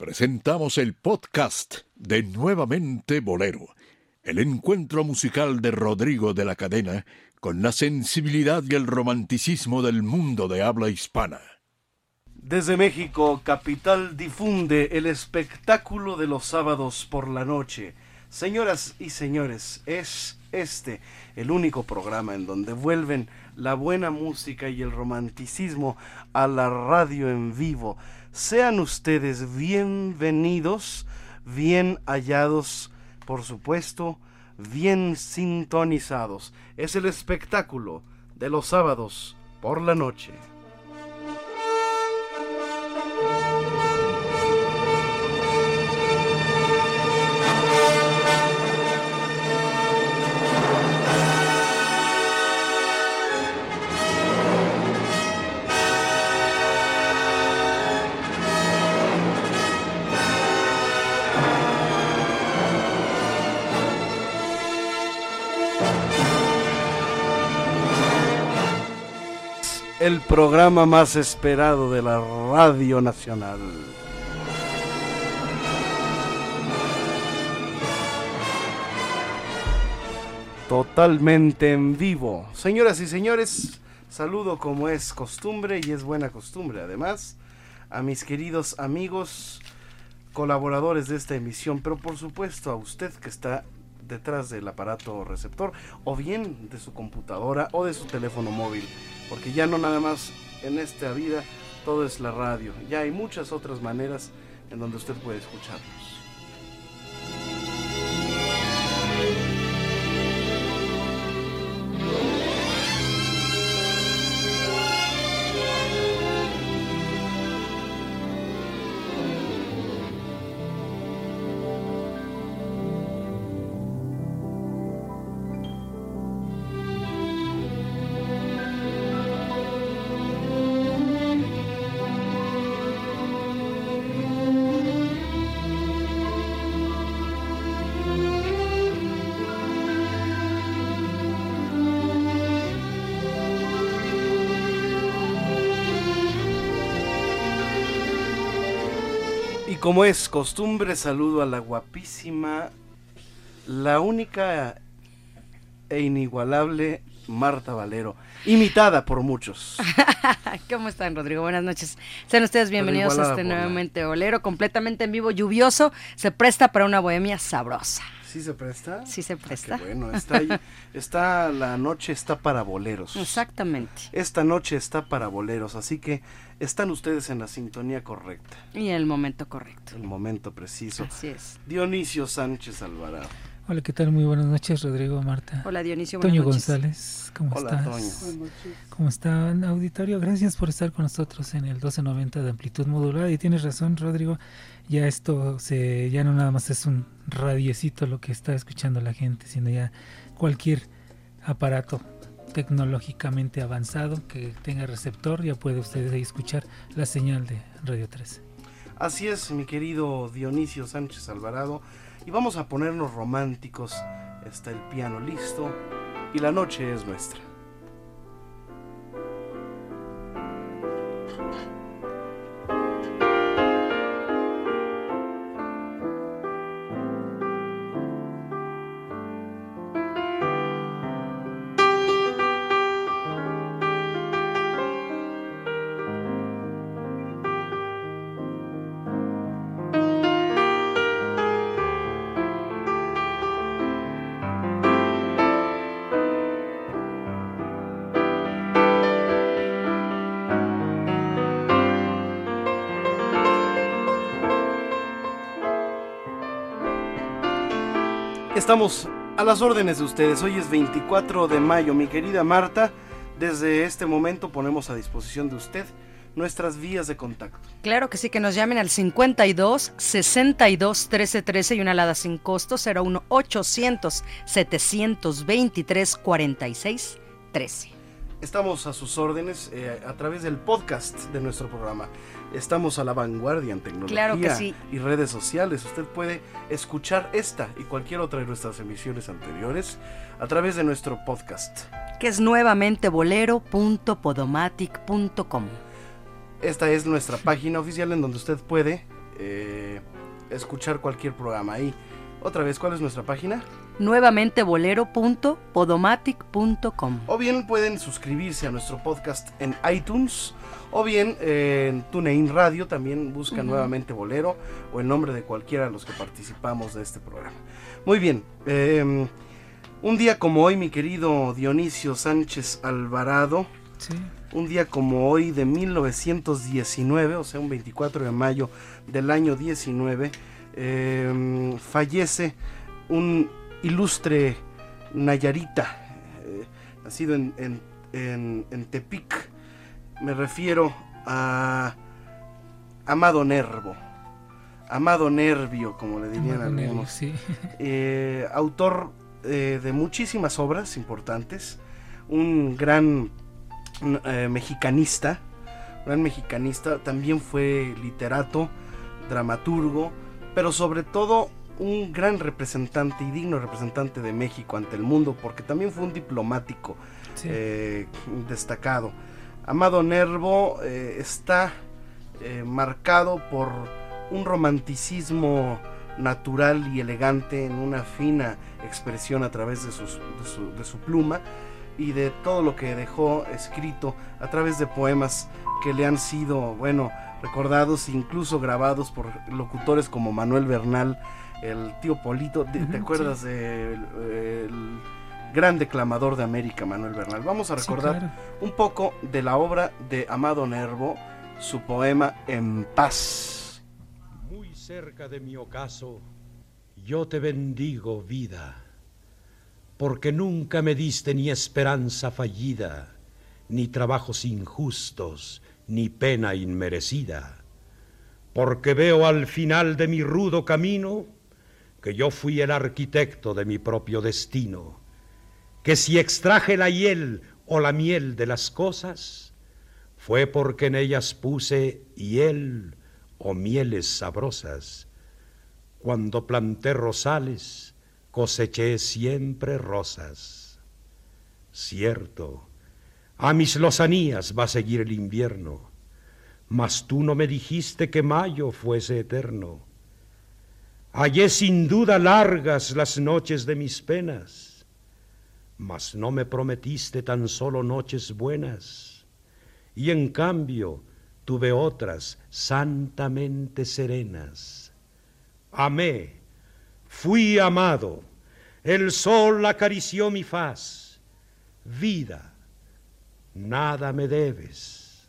presentamos el podcast de Nuevamente Bolero, el encuentro musical de Rodrigo de la Cadena con la sensibilidad y el romanticismo del mundo de habla hispana. Desde México, capital difunde el espectáculo de los sábados por la noche. Señoras y señores, es este el único programa en donde vuelven la buena música y el romanticismo a la radio en vivo. Sean ustedes bienvenidos, bien hallados, por supuesto, bien sintonizados. Es el espectáculo de los sábados por la noche. El programa más esperado de la Radio Nacional. Totalmente en vivo. Señoras y señores, saludo como es costumbre y es buena costumbre además a mis queridos amigos, colaboradores de esta emisión, pero por supuesto a usted que está detrás del aparato receptor o bien de su computadora o de su teléfono móvil porque ya no nada más en esta vida todo es la radio, ya hay muchas otras maneras en donde usted puede escucharnos. Como es costumbre, saludo a la guapísima, la única e inigualable Marta Valero, imitada por muchos. ¿Cómo están, Rodrigo? Buenas noches. Sean ustedes bienvenidos a este nuevamente Bolero, completamente en vivo, lluvioso. Se presta para una bohemia sabrosa. ¿Sí se presta? Sí se ah, presta. bueno, está ahí, está, la noche está para boleros. Exactamente. Esta noche está para boleros, así que están ustedes en la sintonía correcta. Y en el momento correcto. El momento preciso. Así es. Dionisio Sánchez Alvarado. Hola, ¿qué tal? Muy buenas noches, Rodrigo, Marta. Hola, Dionisio. Toño González, ¿cómo Hola, estás? Toño. ¿Cómo está, auditorio? Gracias por estar con nosotros en el 1290 de amplitud modulada. Y tienes razón, Rodrigo, ya esto se ya no nada más es un radiecito lo que está escuchando la gente, sino ya cualquier aparato tecnológicamente avanzado que tenga receptor, ya puede ustedes ahí escuchar la señal de Radio 13. Así es, mi querido Dionisio Sánchez Alvarado, y vamos a ponernos románticos. Está el piano listo y la noche es nuestra. Estamos a las órdenes de ustedes. Hoy es 24 de mayo. Mi querida Marta, desde este momento ponemos a disposición de usted nuestras vías de contacto. Claro que sí, que nos llamen al 52 62 13 13 y una alada sin costo 01 800 723 46 13. Estamos a sus órdenes eh, a través del podcast de nuestro programa. Estamos a la vanguardia en tecnología y redes sociales. Usted puede escuchar esta y cualquier otra de nuestras emisiones anteriores a través de nuestro podcast. Que es nuevamente bolero.podomatic.com. Esta es nuestra página oficial en donde usted puede eh, escuchar cualquier programa ahí. Otra vez, ¿cuál es nuestra página? Nuevamente bolero.podomatic.com. O bien pueden suscribirse a nuestro podcast en iTunes. O bien eh, en TuneIn Radio también buscan nuevamente Bolero o el nombre de cualquiera de los que participamos de este programa. Muy bien. em, un día como hoy, mi querido Dionisio Sánchez Alvarado, Sí. un día como hoy de 1919, o sea, un 24 de mayo del año 19, eh, fallece un ilustre Nayarita, eh, nacido en, en- en- en Tepic. Me refiero a Amado Nervo. Amado Nervio, como le dirían Amado Nervio, algunos sí. eh, autor eh, de muchísimas obras importantes, un gran mexicanista, gran mexicanista, también fue literato, dramaturgo, pero sobre todo un gran representante y digno representante de México ante el mundo, porque también fue un diplomático sí. eh, destacado. Amado Nervo eh, está eh, marcado por un romanticismo natural y elegante en una fina expresión a través de, sus- de su, de su pluma y de todo lo que dejó escrito a través de poemas que le han sido, bueno, recordados e incluso grabados por locutores como Manuel Bernal, el tío Polito. ¿Te, acuerdas del el gran declamador de América, Manuel Bernal? Vamos a Sí, recordar claro. un poco de la obra de Amado Nervo, su poema En paz. Muy cerca de mi ocaso, yo te bendigo, vida, porque nunca me diste ni esperanza fallida, ni trabajos injustos, ni pena inmerecida, porque veo al final de mi rudo camino que yo fui el arquitecto de mi propio destino, que si extraje la hiel o la miel de las cosas, fue porque en ellas puse hiel o mieles sabrosas. Cuando planté rosales, coseché siempre rosas. Cierto, a mis lozanías va a seguir el invierno, mas tú no me dijiste que mayo fuese eterno. Hallé sin duda largas las noches de mis penas, mas no me prometiste tan solo noches buenas, y en cambio tuve otras santamente serenas. Amé, fui amado, el sol acarició mi faz. Vida, nada me debes.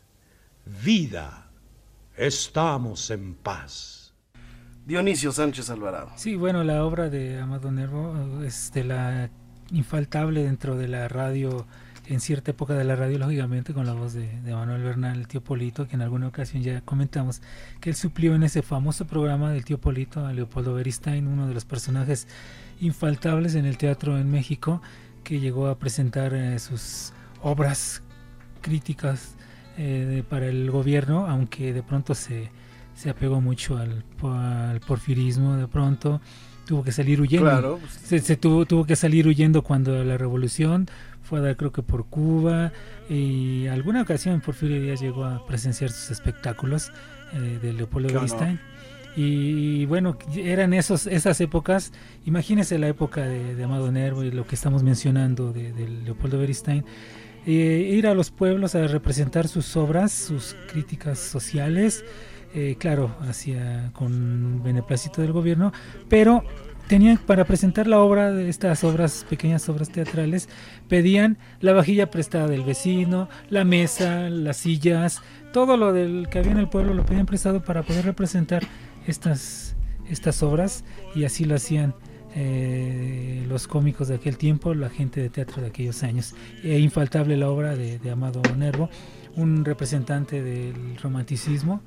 Vida, estamos en paz. Dionisio Sánchez Alvarado. Sí, bueno, la obra de Amado Nervo es de la infaltable dentro de la radio, en cierta época de la radio, lógicamente, con la voz de, Manuel Bernal, el tío Polito, que en alguna ocasión ya comentamos que él suplió en ese famoso programa del tío Polito a Leopoldo Beristain, uno de los personajes infaltables en el teatro en México, que llegó a presentar eh, sus obras críticas eh, para el gobierno, aunque de pronto se, se apegó mucho al, al porfirismo, de pronto tuvo que salir huyendo. Claro, pues, Se, se tuvo, tuvo que salir huyendo cuando la revolución fue a dar creo que por Cuba y alguna ocasión Porfirio Díaz llegó a presenciar sus espectáculos eh, de Leopoldo honor. Beristain. Y bueno, eran esos, esas épocas, imagínense la época de, de Amado Nervo y lo que estamos mencionando de, de Leopoldo Beristain, eh, ir a los pueblos a representar sus obras, sus críticas sociales, eh, claro, hacia con beneplácito del gobierno, pero tenían para presentar la obra de estas obras, pequeñas obras teatrales, pedían la vajilla prestada del vecino, la mesa, las sillas, todo lo del que había en el pueblo lo pedían prestado para poder representar estas, estas obras y así lo hacían eh, los cómicos de aquel tiempo, la gente de teatro de aquellos años. E infaltable la obra de, de Amado Nervo, un representante del romanticismo,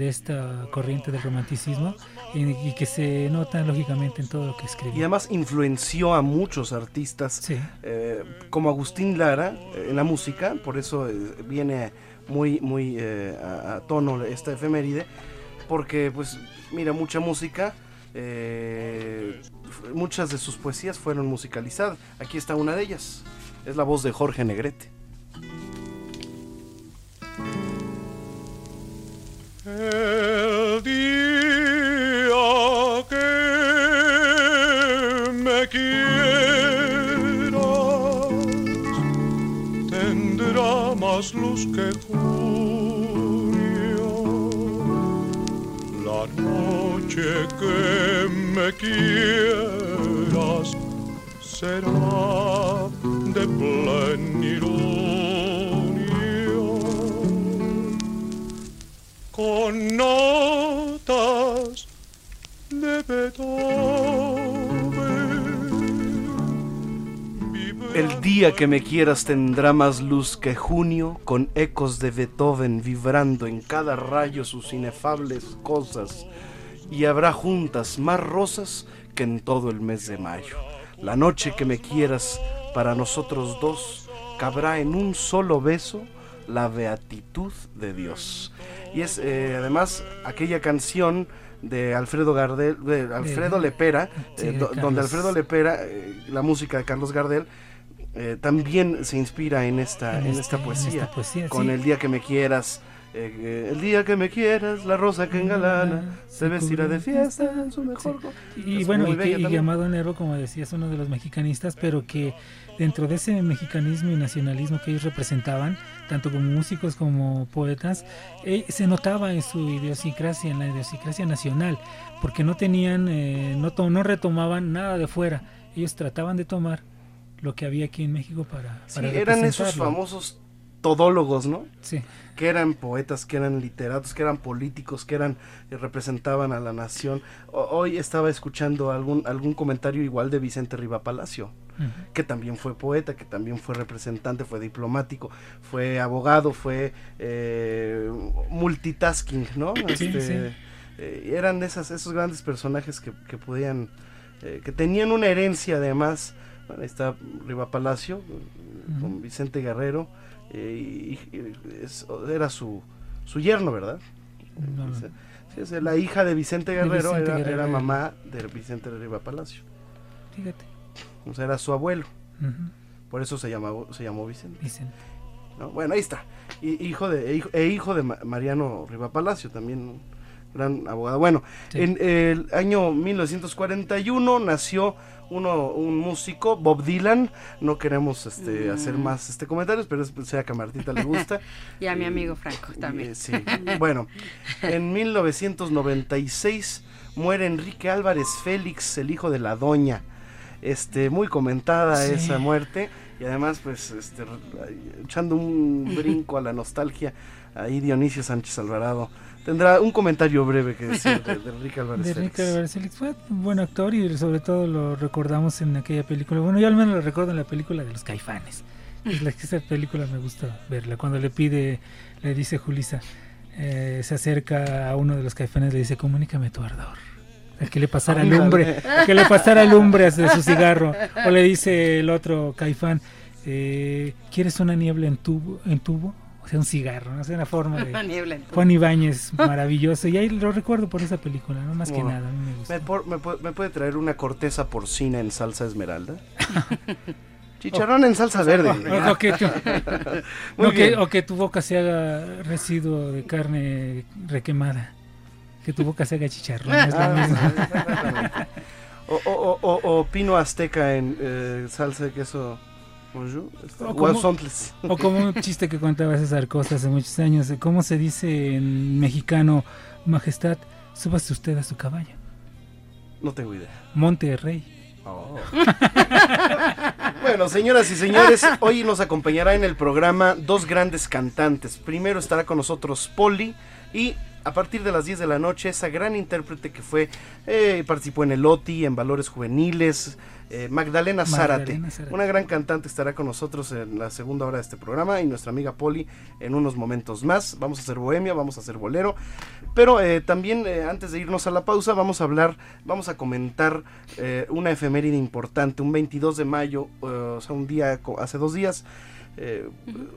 de esta corriente del romanticismo, y, y que se nota lógicamente en todo lo que y escribió. además influenció a muchos artistas Sí, eh, como Agustín Lara eh, en la música, por eso eh, viene muy, muy eh, a, a tono esta efeméride, porque pues mira, mucha música, eh, muchas de sus poesías fueron musicalizadas. Aquí está una de ellas, es la voz de Jorge Negrete. El día que me quieras tendrá más luz que junio. La noche que me quieras será de pleno. Notas de El día que me quieras tendrá más luz que junio, con ecos de Beethoven vibrando en cada rayo sus inefables cosas, y habrá juntas más rosas que en todo el mes de mayo. La noche que me quieras para nosotros dos cabrá en un solo beso la beatitud de Dios. Y es eh, además aquella canción de Alfredo Gardel, de Alfredo Lepera, eh, donde Alfredo Lepera, eh, la música de Carlos Gardel, eh, también se inspira en esta, en, esta, poesía, con El día que me quieras. Eh, el día que me quieras, la rosa que engalana, se vestirá de fiesta en su mejor. Y bueno, y, que, llamado Nero, como decías, uno de los mexicanistas, pero que dentro de ese mexicanismo y nacionalismo que ellos representaban, tanto como músicos como poetas, eh, se notaba en su idiosincrasia, en la idiosincrasia nacional, porque no tenían, no, no retomaban nada de fuera, ellos trataban de tomar lo que había aquí en México para, sí, eran esos famosos todólogos, ¿no? Sí. Que eran poetas, que eran literatos, que eran políticos, que eran que representaban a la nación. hoy estaba escuchando algún algún comentario igual de Vicente Riva Palacio, que también fue poeta, que también fue representante, fue diplomático, fue abogado, fue eh, multitasking, ¿no? Este, eh, eran esas, esos grandes personajes que, que podían, eh, que tenían una herencia además ahí está Riva Palacio, con Vicente Guerrero, eh, era su, su yerno, ¿verdad? la hija de Vicente Guerrero, era, mamá de Vicente Riva Palacio. Fíjate. O sea, era su abuelo. Por eso se llamó, se llamó Vicente. Bueno, ahí está. hijo de, e hijo, de Mariano Riva Palacio, también gran abogado. Bueno, en el año 1941 nació uno, un músico, Bob Dylan. No queremos este, mm. hacer más este comentarios, pero sea que a Martita le gusta. y a mi amigo Franco también. sí. bueno, en 1996 muere Enrique Álvarez Félix, el hijo de la doña. Este, muy comentada esa muerte y además pues este, echando un brinco a la nostalgia ahí Dionisio Sánchez Alvarado tendrá un comentario breve que decir de, Enrique Álvarez de Enrique Álvarez Félix fue un buen actor y sobre todo lo recordamos en aquella película. Bueno, yo al menos lo recuerdo en la película de los caifanes. esa película me gusta verla. Cuando le pide, le dice Julisa, eh, se acerca a uno de los caifanes, le dice, comunícame tu ardor. El que le pasara lumbre, que le pasara lumbre de su cigarro. O le dice el otro caifán, eh, ¿quieres una niebla en tubo? En tubo? Un cigarro, no sé, una forma de Juan Ibáñez, maravilloso, y ahí lo recuerdo por esa película, no más que nada, a mí me gusta. ¿Me, puede traer una corteza porcina en salsa esmeralda? Chicharrón en salsa verde. O, que tu, boca se haga residuo de carne requemada. Que tu boca se haga chicharrón. Ah, o, pino azteca en eh, salsa de queso o como, o como un chiste que contaba César Costa hace muchos años, ¿cómo se dice en mexicano, majestad, súbase usted a su caballo? No tengo idea. Monte Rey. Oh. bueno, señoras y señores, hoy nos acompañará en el programa dos grandes cantantes. Primero estará con nosotros Poli y a partir de las 10 de la noche, esa gran intérprete que fue, eh, participó en el OTI, en Valores Juveniles, eh, Magdalena, Zárate. Una gran cantante estará con nosotros en la segunda hora de este programa y nuestra amiga Poli en unos momentos más. Vamos a hacer bohemia, vamos a hacer bolero. Pero eh, también antes de irnos a la pausa vamos a hablar, vamos a comentar una efeméride importante, un 22 de mayo, o sea, un día, hace dos días.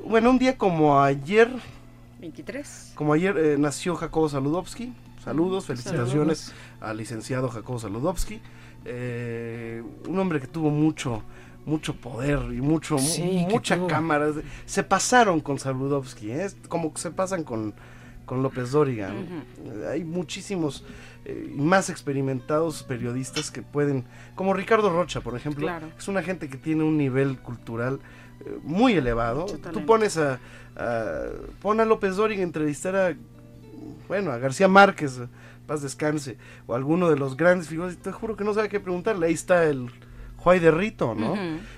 Bueno, un día como ayer, 23. Como ayer eh, nació Jacobo Saludowski. Saludos, felicitaciones al licenciado Jacobo Saludowski. Eh, un hombre que tuvo mucho mucho poder y mucho mucha cámara. Se pasaron con Saludowski, ¿eh? como se pasan con con López Dóriga. Hay muchísimos eh, más experimentados periodistas que pueden, como Ricardo Rocha, por ejemplo, es una gente que tiene un nivel cultural eh, muy elevado. Tú pones a, a, pon a López Dóriga a entrevistar a, bueno, a García Márquez, paz descanse, o alguno de los grandes figuras, y te juro que no sabe qué preguntarle, ahí está el Juay de Rito, ¿no?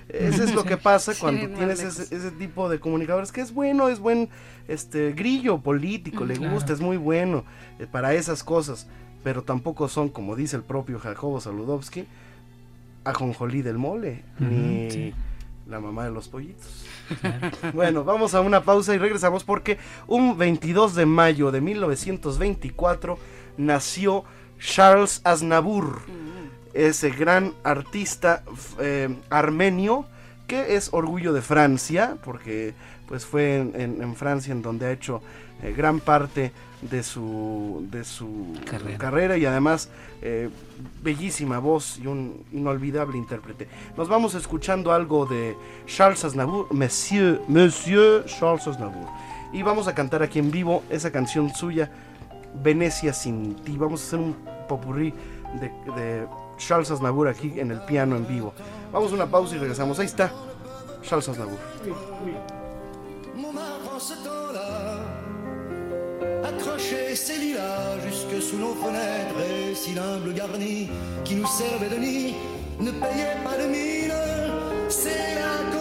Eso es lo que pasa cuando tienes ese, tipo de comunicadores, que es bueno, es buen este grillo político, le gusta, es muy bueno eh, para esas cosas, pero tampoco son, como dice el propio Jacobo Saludowski, ajonjolí del mole, ni la mamá de los pollitos. bueno, vamos a una pausa y regresamos porque un 22 de mayo de 1924 nació Charles Aznavour ese gran artista eh, armenio que es orgullo de Francia, porque pues fue en, Francia en donde ha hecho eh, gran parte de su, de su carrera. y además eh, bellísima voz y un inolvidable intérprete. Nos vamos escuchando algo de Charles Aznavour, Monsieur, Monsieur Charles Aznavour. Y vamos a cantar aquí en vivo esa canción suya, Venecia sin ti. Vamos a hacer un popurrí de Charles Aznavour aquí en el piano en vivo. Vamos a una pausa y regresamos. Ahí está Charles Aznavour. accrocher ces lilas jusque sous nos fenêtres et si l'humble garni qui nous servait de nid ne payait pas de mine. C'est la cause,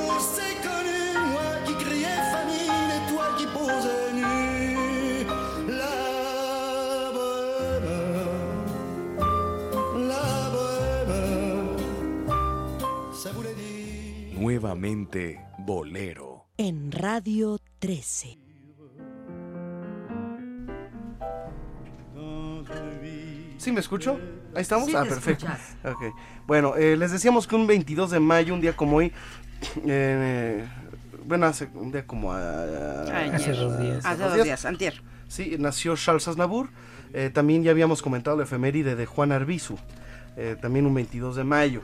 nuevamente Bolero. En Radio 13. ¿Sí me escucho? Ahí estamos. ah, perfecto. Okay. Bueno, eh, les decíamos que un 22 de mayo, un día como hoy, eh, bueno, hace un día como hace dos días. Hace dos días, antier. Sí, nació Charles Aznavour. Eh, también ya habíamos comentado la efeméride de Juan Arbizu, también un 22 de mayo.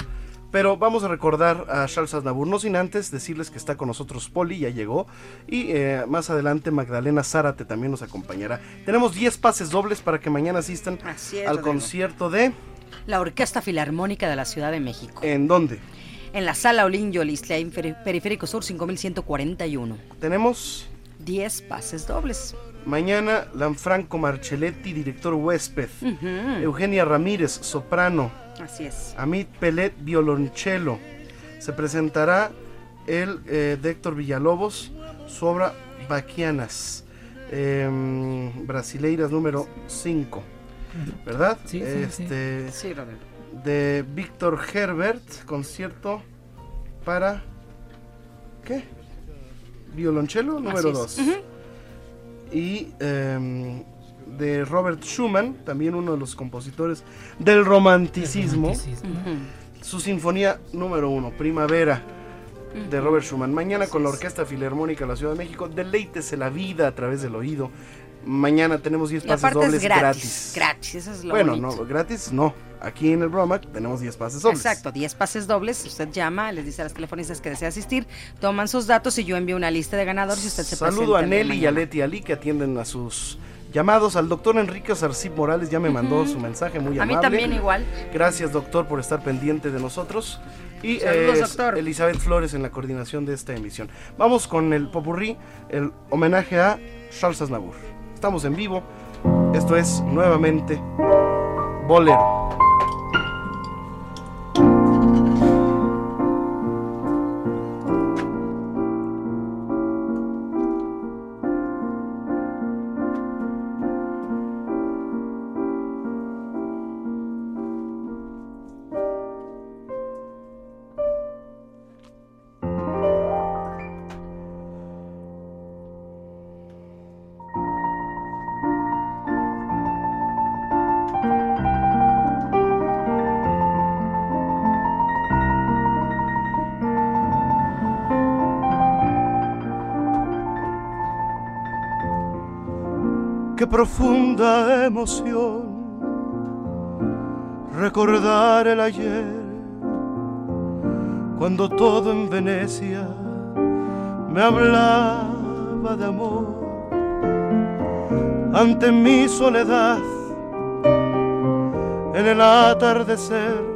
Pero vamos a recordar a Charles Aznavour, no sin antes decirles que está con nosotros Poli, ya llegó. Y eh, más adelante Magdalena Zárate también nos acompañará. Tenemos 10 pases dobles para que mañana asistan al concierto de... La Orquesta Filarmónica de la Ciudad de México. ¿En dónde? En la Sala Olin Yolisla, en Periférico Sur 5141. Tenemos... 10 pases dobles. Mañana, Lanfranco Marcelletti, director huésped. Eugenia Ramírez, soprano. Así es. Amit Pelet, violonchelo. Se presentará el eh, de Héctor Villalobos, su obra Baquianas, em, Brasileiras número 5. ¿Verdad? Sí, este, De Víctor Herbert, concierto para. ¿Qué? Violonchelo número 2. Y em, de Robert Schumann, también uno de los compositores del romanticismo. Su sinfonía número uno, Primavera, de Robert Schumann. Mañana con la Orquesta Filarmónica de la Ciudad de México, deleítese la vida a través del oído. Mañana tenemos 10 pases dobles gratis. Gratis, eso es lo Bueno, no, gratis no. Aquí en el programa tenemos 10 pases dobles. Exacto, 10 pases dobles. Usted llama, les dice a las telefonistas que desea asistir, toman sus datos y yo envío una lista de ganadores y usted se Saludo a Nelly y a Leti Ali que atienden a sus llamados. Al doctor Enrique Sarcip Morales ya me mandó su mensaje muy amable. A mí también igual. Gracias, doctor, por estar pendiente de nosotros. Y Saludos, doctor. Elizabeth Flores en la coordinación de esta emisión. Vamos con el popurrí, el homenaje a Charles Aznavour. Estamos en vivo. Esto es nuevamente Bolero. Profunda emoción recordar el ayer, cuando todo en Venecia me hablaba de amor. ante mi soledad en el atardecer.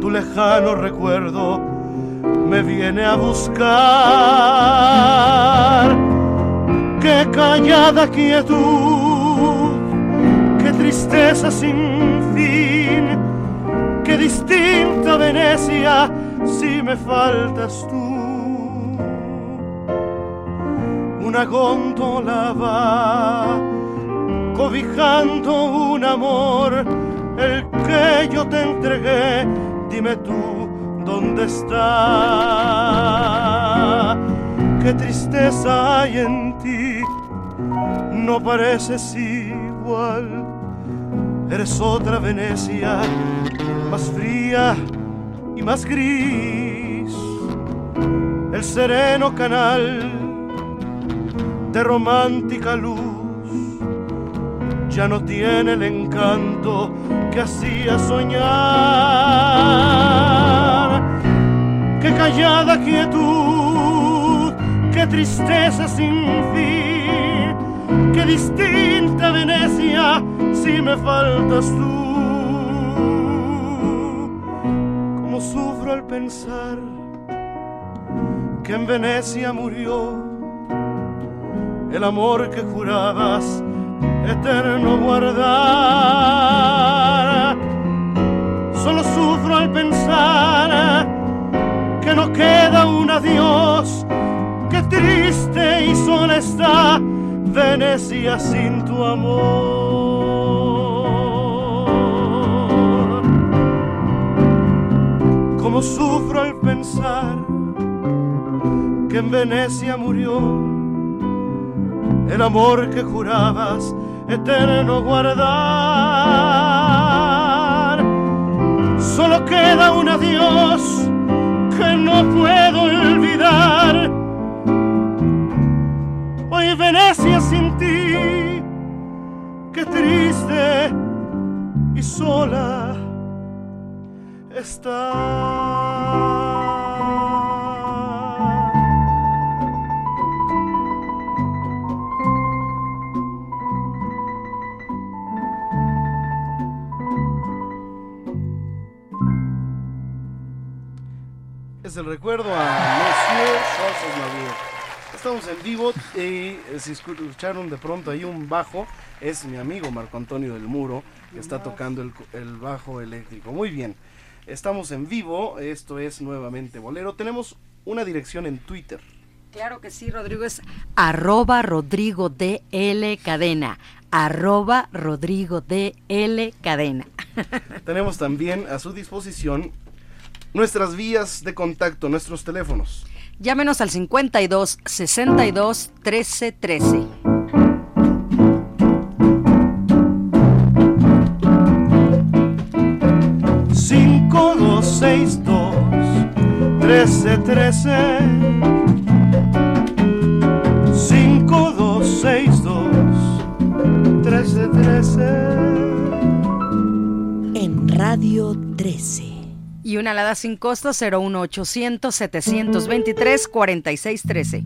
Tu lejano recuerdo me viene a buscar. Qué callada quietud, qué tristeza sin fin, qué distinta Venecia si me faltas tú. Una góndola va cobijando un amor, el que yo te entregué, dime tú dónde está. Qué tristeza hay en no pareces igual. Eres otra Venecia, más fría y más gris. El sereno canal de romántica luz ya no tiene el encanto que hacía soñar. Qué callada quietud, qué tristeza sin fin, qué distinta Venecia si me faltas tú. Como sufro al pensar que en Venecia murió el amor que jurabas eterno guardar. Solo sufro al pensar que no queda un adiós, que triste y sola está Venecia sin tu amor. Como sufro al pensar que en Venecia murió el amor que jurabas eterno guardar. Solo queda un adiós que no puedo olvidar. Venecia sin ti, qué triste y sola está. el recuerdo a Monsieur Charles Estamos en vivo y eh, si escucharon de pronto ahí un bajo, es mi amigo Marco Antonio del Muro que está tocando el, el bajo eléctrico. Muy bien, estamos en vivo, esto es nuevamente Bolero. Tenemos una dirección en Twitter. Claro que sí, Rodrigo, es arroba Rodrigo DL Cadena. Arroba Rodrigo DL Cadena. Tenemos también a su disposición nuestras vías de contacto, nuestros teléfonos. Llámenos al 52 62 13 13. Cinco, dos, seis, dos, trece, trece. Cinco, dos, seis, dos, trece, trece. En Radio 13 y una alada sin costo 01800 723 4613.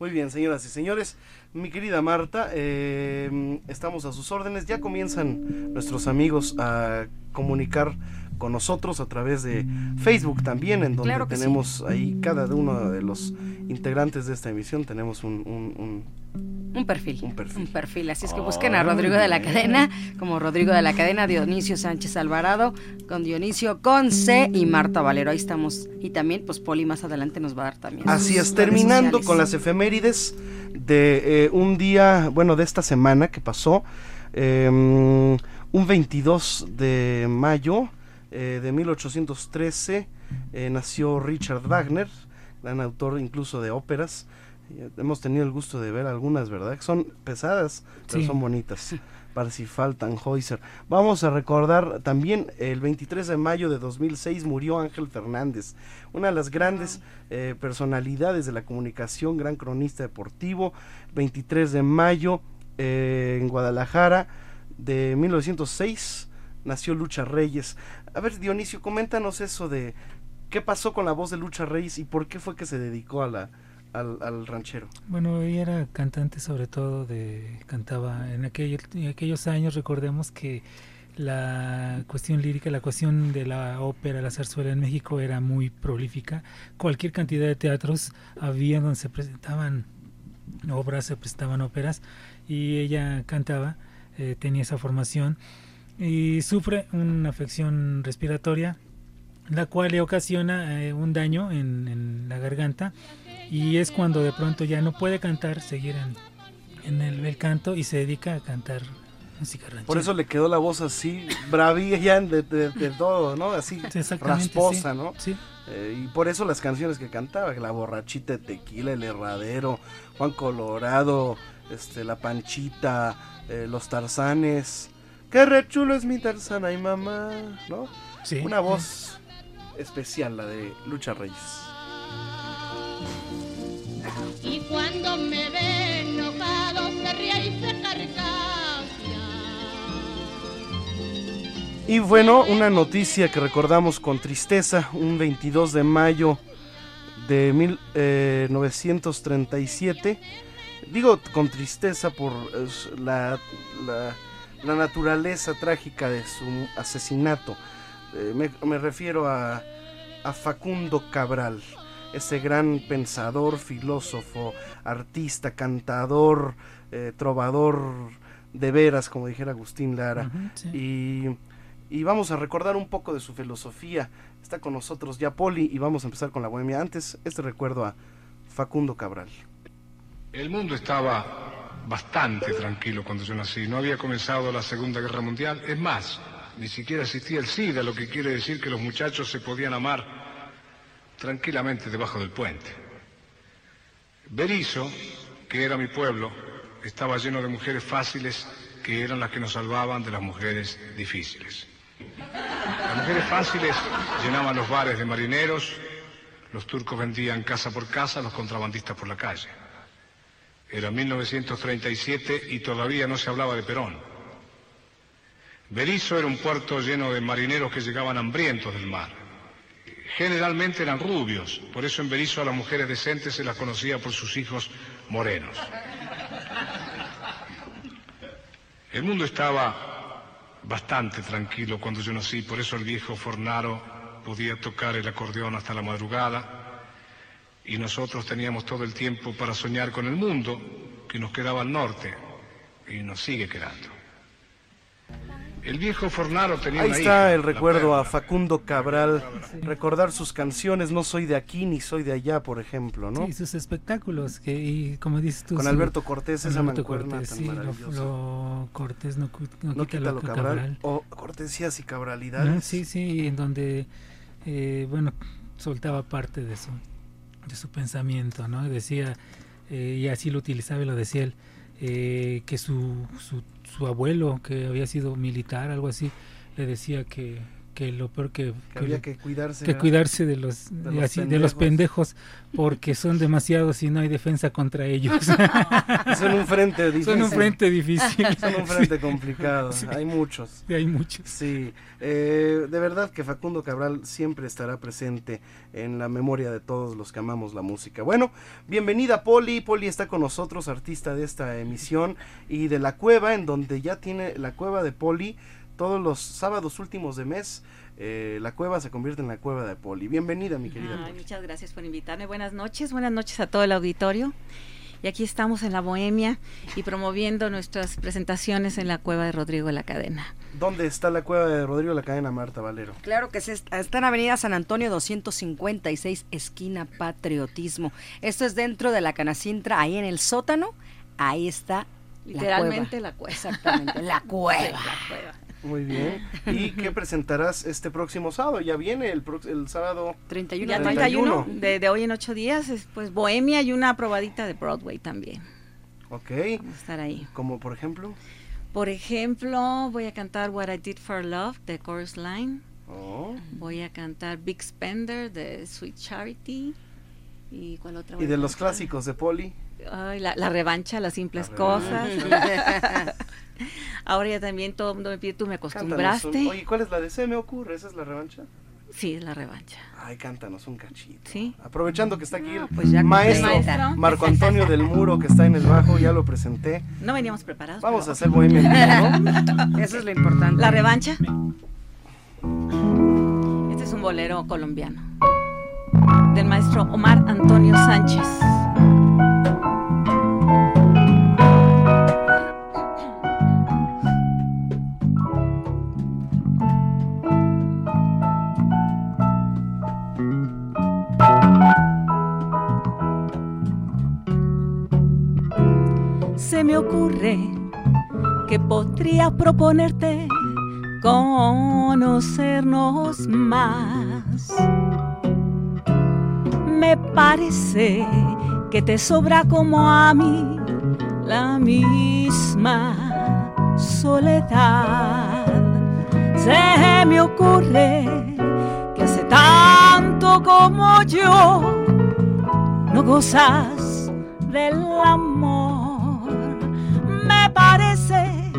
Muy bien, señoras y señores, mi querida Marta, eh, estamos a sus órdenes. Ya comienzan nuestros amigos a comunicar con nosotros a través de Facebook también, en donde tenemos ahí cada uno de los integrantes de esta emisión, tenemos un un perfil. Un perfil. Así es que busquen a Rodrigo de la Cadena, como Rodrigo de la Cadena, Dionisio Sánchez Alvarado, con Dionisio con C y Marta Valero. Ahí estamos. Y también, pues Poli más adelante nos va a dar también. Así es, terminando con las efemérides de eh, un día, bueno, de esta semana que pasó, em, un 22 de mayo eh, de 1813, eh, nació Richard Wagner, gran autor incluso de óperas. Hemos tenido el gusto de ver algunas, ¿verdad? Son pesadas, pero son bonitas. Parsifal Tannhäuser. Vamos a recordar también el 23 de mayo de 2006 murió Ángel Fernández, una de las grandes eh, personalidades de la comunicación, gran cronista deportivo. 23 de mayo eh, en Guadalajara de 1906 nació Lucha Reyes. A ver, Dionisio, coméntanos eso de qué pasó con la voz de Lucha Reyes y por qué fue que se dedicó a la al, ranchero? Bueno, ella era cantante sobre todo de cantaba en, en aquellos años recordemos que la cuestión lírica, la cuestión de la ópera, la zarzuela en México era muy prolífica. Cualquier cantidad de teatros había donde se presentaban obras, se presentaban óperas y ella cantaba, eh, tenía esa formación y sufre una afección respiratoria la cual le ocasiona eh, un daño en, la garganta y es cuando de pronto ya no puede cantar, seguir en, el, canto y se dedica a cantar música ranchera. Por eso le quedó la voz así, bravilla de, de, todo, ¿no? Así rasposa, ¿no? Sí. Eh, y por eso las canciones que cantaba, La borrachita de tequila, El herradero, Juan Colorado, este, La Panchita, eh, Los Tarzanes. Qué rechulo es mi Tarzana y mamá, ¿no? Sí. Una voz especial, la de Lucha Reyes. Y cuando me ve enojado se ríe y se Y bueno, una noticia que recordamos con tristeza, un 22 de mayo de 1937. Eh, Digo con tristeza por la, la, naturaleza trágica de su asesinato. Eh, me, refiero a, a Facundo Cabral, ese gran pensador, filósofo, artista, cantador, eh, trovador de veras, como dijera Agustín Lara. Y y vamos a recordar un poco de su filosofía. Está con nosotros ya Poli y vamos a empezar con la bohemia. Antes, este recuerdo a Facundo Cabral. El mundo estaba bastante tranquilo cuando yo nací. No había comenzado la Segunda Guerra Mundial. Es más, ni siquiera existía el SIDA, lo que quiere decir que los muchachos se podían amar tranquilamente debajo del puente. Berizo, que era mi pueblo, estaba lleno de mujeres fáciles que eran las que nos salvaban de las mujeres difíciles. Las mujeres fáciles llenaban los bares de marineros, los turcos vendían casa por casa, los contrabandistas por la calle. Era 1937 y todavía no se hablaba de Perón. Berizo era un puerto lleno de marineros que llegaban hambrientos del mar. Generalmente eran rubios, por eso en Berizo a las mujeres decentes se las conocía por sus hijos morenos. El mundo estaba bastante tranquilo cuando yo nací, por eso el viejo Fornaro podía tocar el acordeón hasta la madrugada y nosotros teníamos todo el tiempo para soñar con el mundo que nos quedaba al norte y nos sigue quedando. El viejo Fornaro tenía Ahí está el recuerdo a Facundo Cabral, recordar sus canciones, no soy de aquí ni soy de allá, por ejemplo, ¿no? Sí, sus espectáculos, que y como dices tú... Con Alberto Cortés, esa mancuerna Cortés, sí, lo, Cortés no, no, quita, lo, Cabral, O cortesías y cabralidades. sí, sí, en donde, eh, bueno, soltaba parte de su, de su pensamiento, ¿no? Decía, eh, y así lo utilizaba y lo decía él, eh, que su, su su abuelo, que había sido militar, algo así, le decía que, que lo peor que, había que cuidarse que cuidarse de los de los, así, de los, pendejos. porque son demasiados y no hay defensa contra ellos. Son un frente difícil son un frente difícil. Son un frente complicado. Hay muchos. Hay muchos. Sí. Eh, de verdad que Facundo Cabral siempre estará presente en la memoria de todos los que amamos la música. Bueno bienvenida Poli. Poli está con nosotros artista de esta emisión y de la cueva en donde ya tiene la cueva de Poli todos los sábados últimos de mes. Eh, la cueva se convierte en la cueva de Poli. Bienvenida, mi querida. muchas gracias por invitarme. Buenas noches, buenas noches a todo el auditorio. Y aquí estamos en la Bohemia y promoviendo nuestras presentaciones en la cueva de Rodrigo de la Cadena. ¿Dónde está la cueva de Rodrigo de la Cadena, Marta Valero? Claro que está en Avenida San Antonio 256, esquina Patriotismo. Esto es dentro de la Canacintra, ahí en el sótano. Ahí está Literalmente la cueva. Exactamente, la cueva. la cueva. Muy bien. ¿Y qué presentarás este próximo sábado? Ya viene el, el sábado 31. Ya 31, de, de, hoy en ocho días. Es, pues Bohemia y una probadita de Broadway también. Ok. Vamos a estar ahí. ¿Como por ejemplo? Por ejemplo, voy a cantar What I Did for Love de Chorus Line. Oh. Voy a cantar Big Spender de Sweet Charity. ¿Y cuál otra? ¿Y de los clásicos de Polly? Ay, la, la, revancha, las simples cosas. Ahora ya también todo el mundo me pide, tú me acostumbraste. Oye, ¿cuál es la de Se me ocurre? ¿Esa es la revancha? Sí, la revancha. Ay, cántanos un cachito. Sí. Aprovechando que está aquí el pues ya maestro, maestro. Marco Antonio del Muro, que está en el bajo, ya lo presenté. No veníamos preparados. Vamos pero- a hacer bohemia vivo, Eso es lo importante. La revancha. Este es un bolero colombiano del maestro Omar Antonio Sánchez. Se me ocurre que podría proponerte conocernos más. Me parece que te sobra como a mí la misma soledad. Se me ocurre que hace tanto como yo no gozas del amor. Parece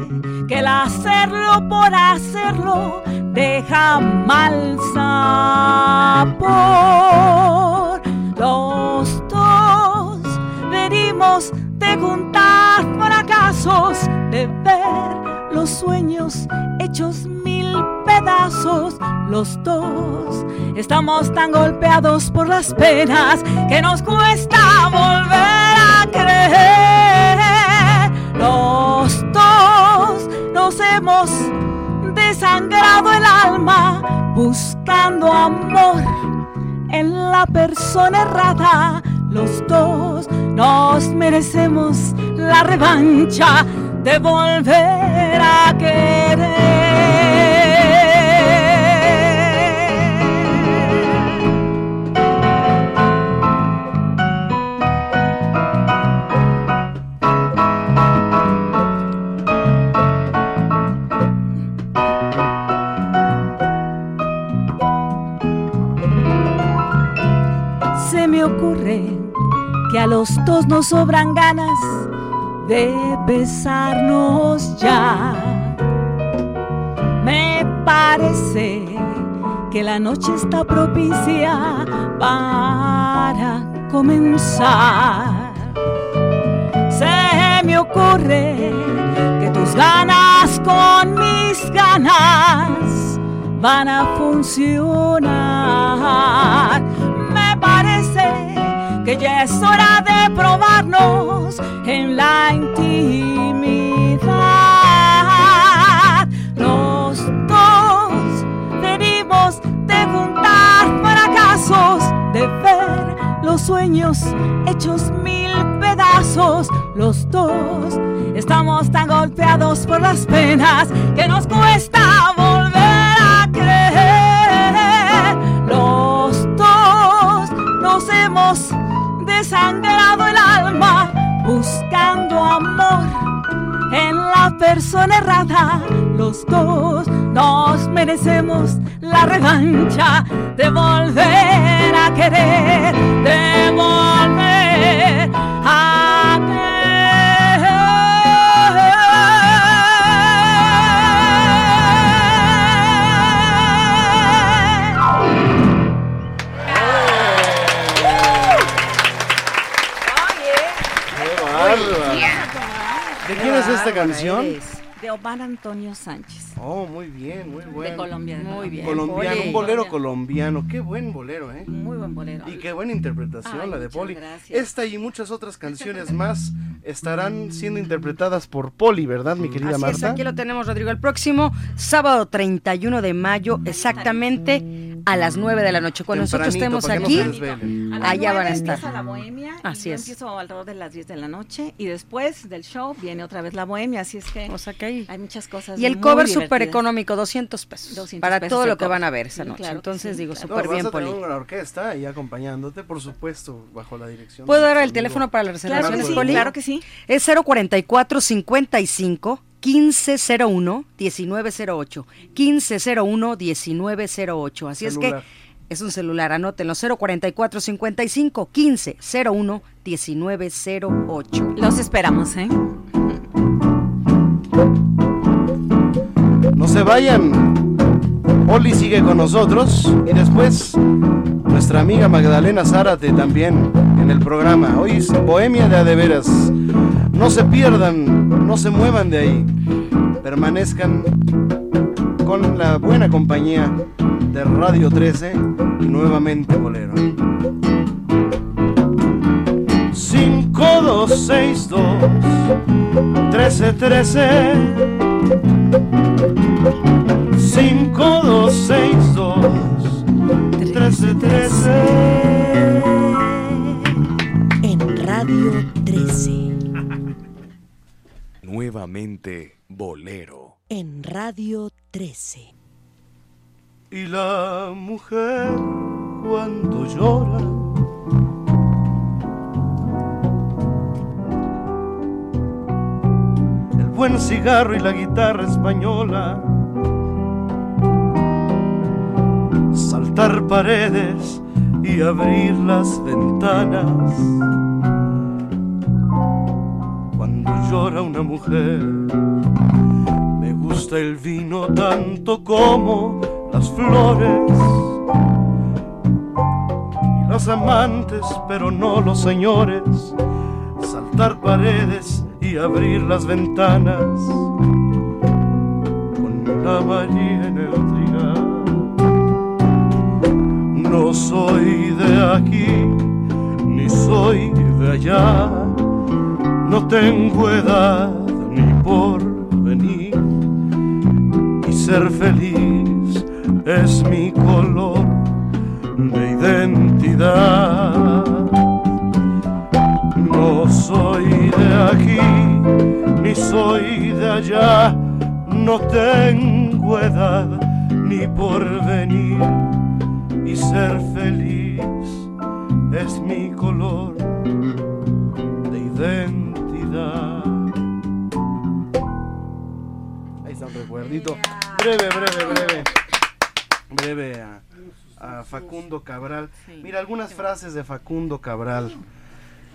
que el hacerlo por hacerlo deja mal sabor. Los dos venimos de juntar fracasos, de ver los sueños hechos mil pedazos. Los dos estamos tan golpeados por las penas que nos cuesta volver a creer. Los dos nos hemos desangrado el alma buscando amor en la persona errada. Los dos nos merecemos la revancha de volver a querer. Que a los dos nos sobran ganas de besarnos ya. Me parece que la noche está propicia para comenzar. Se me ocurre que tus ganas con mis ganas van a funcionar. Me parece que ya es hora de probarnos en la intimidad. Los dos venimos de juntar fracasos, de ver los sueños hechos mil pedazos. Los dos estamos tan golpeados por las penas que nos cuesta volver a creer. Los dos nos hemos desangrado el alma buscando amor en la persona errada. Los dos nos merecemos la revancha de volver a querer, de volver esta canción? De Omar Antonio Sánchez, Oh, muy bien, muy bueno. de Colombia. Muy bien. Colombiano, Poli. un bolero colombiano. Qué buen bolero, ¿eh? Muy buen bolero. Y qué buena interpretación Ay, la de muchas Poli. gracias. Esta y muchas otras canciones más estarán siendo interpretadas por Poli, ¿verdad, mi querida Así es, Marta? aquí lo tenemos, Rodrigo. El próximo sábado 31 de mayo, exactamente a las 9 de la noche. Cuando nosotros Tempranito, estemos para que no aquí, las allá van a estar. empieza la bohemia. Así y yo es. empiezo alrededor de las 10 de la noche. Y después del show viene otra vez la bohemia. Así es que o sea que ahí. hay muchas cosas. Y el muy cover súper económico, 200 pesos. 200 para pesos todo lo que van a ver esa Sí, noche. claro Entonces sí, digo, claro. No, súper vas bien, Poli. una orquesta ahí acompañándote, por supuesto, bajo la dirección. ¿Puedo dar el nuestro teléfono amigo para las Claro que reservaciones, sí, Poli? claro que sí. Es 044 55 1501 1908. 1501 1908. Así Celular. es que es un celular, anótenlo. 044 55 1501 1908. Los esperamos, ¿eh? No se vayan. Oli sigue con nosotros y después nuestra amiga Magdalena Zárate también en el programa. Hoy es Bohemia de Adeveras. No se pierdan, no se muevan de ahí. Permanezcan con la buena compañía de Radio 13 y nuevamente Bolero. 5262 1313 Y la mujer cuando llora. El buen cigarro y la guitarra española. Saltar paredes y abrir las ventanas. Cuando llora una mujer Me gusta el vino tanto como las flores. Y los amantes, pero no los señores, saltar paredes y abrir las ventanas. Con la María en el trigal. No soy de aquí, ni soy de allá, no tengo edad ni por venir. Y ser feliz es mi color de identidad. No soy de aquí, ni soy de allá, no tengo edad ni por venir y ser feliz es mi color de identidad. Ahí está un recuerdito. Breve, breve, breve breve a, Facundo Cabral. Mira algunas frases de Facundo Cabral.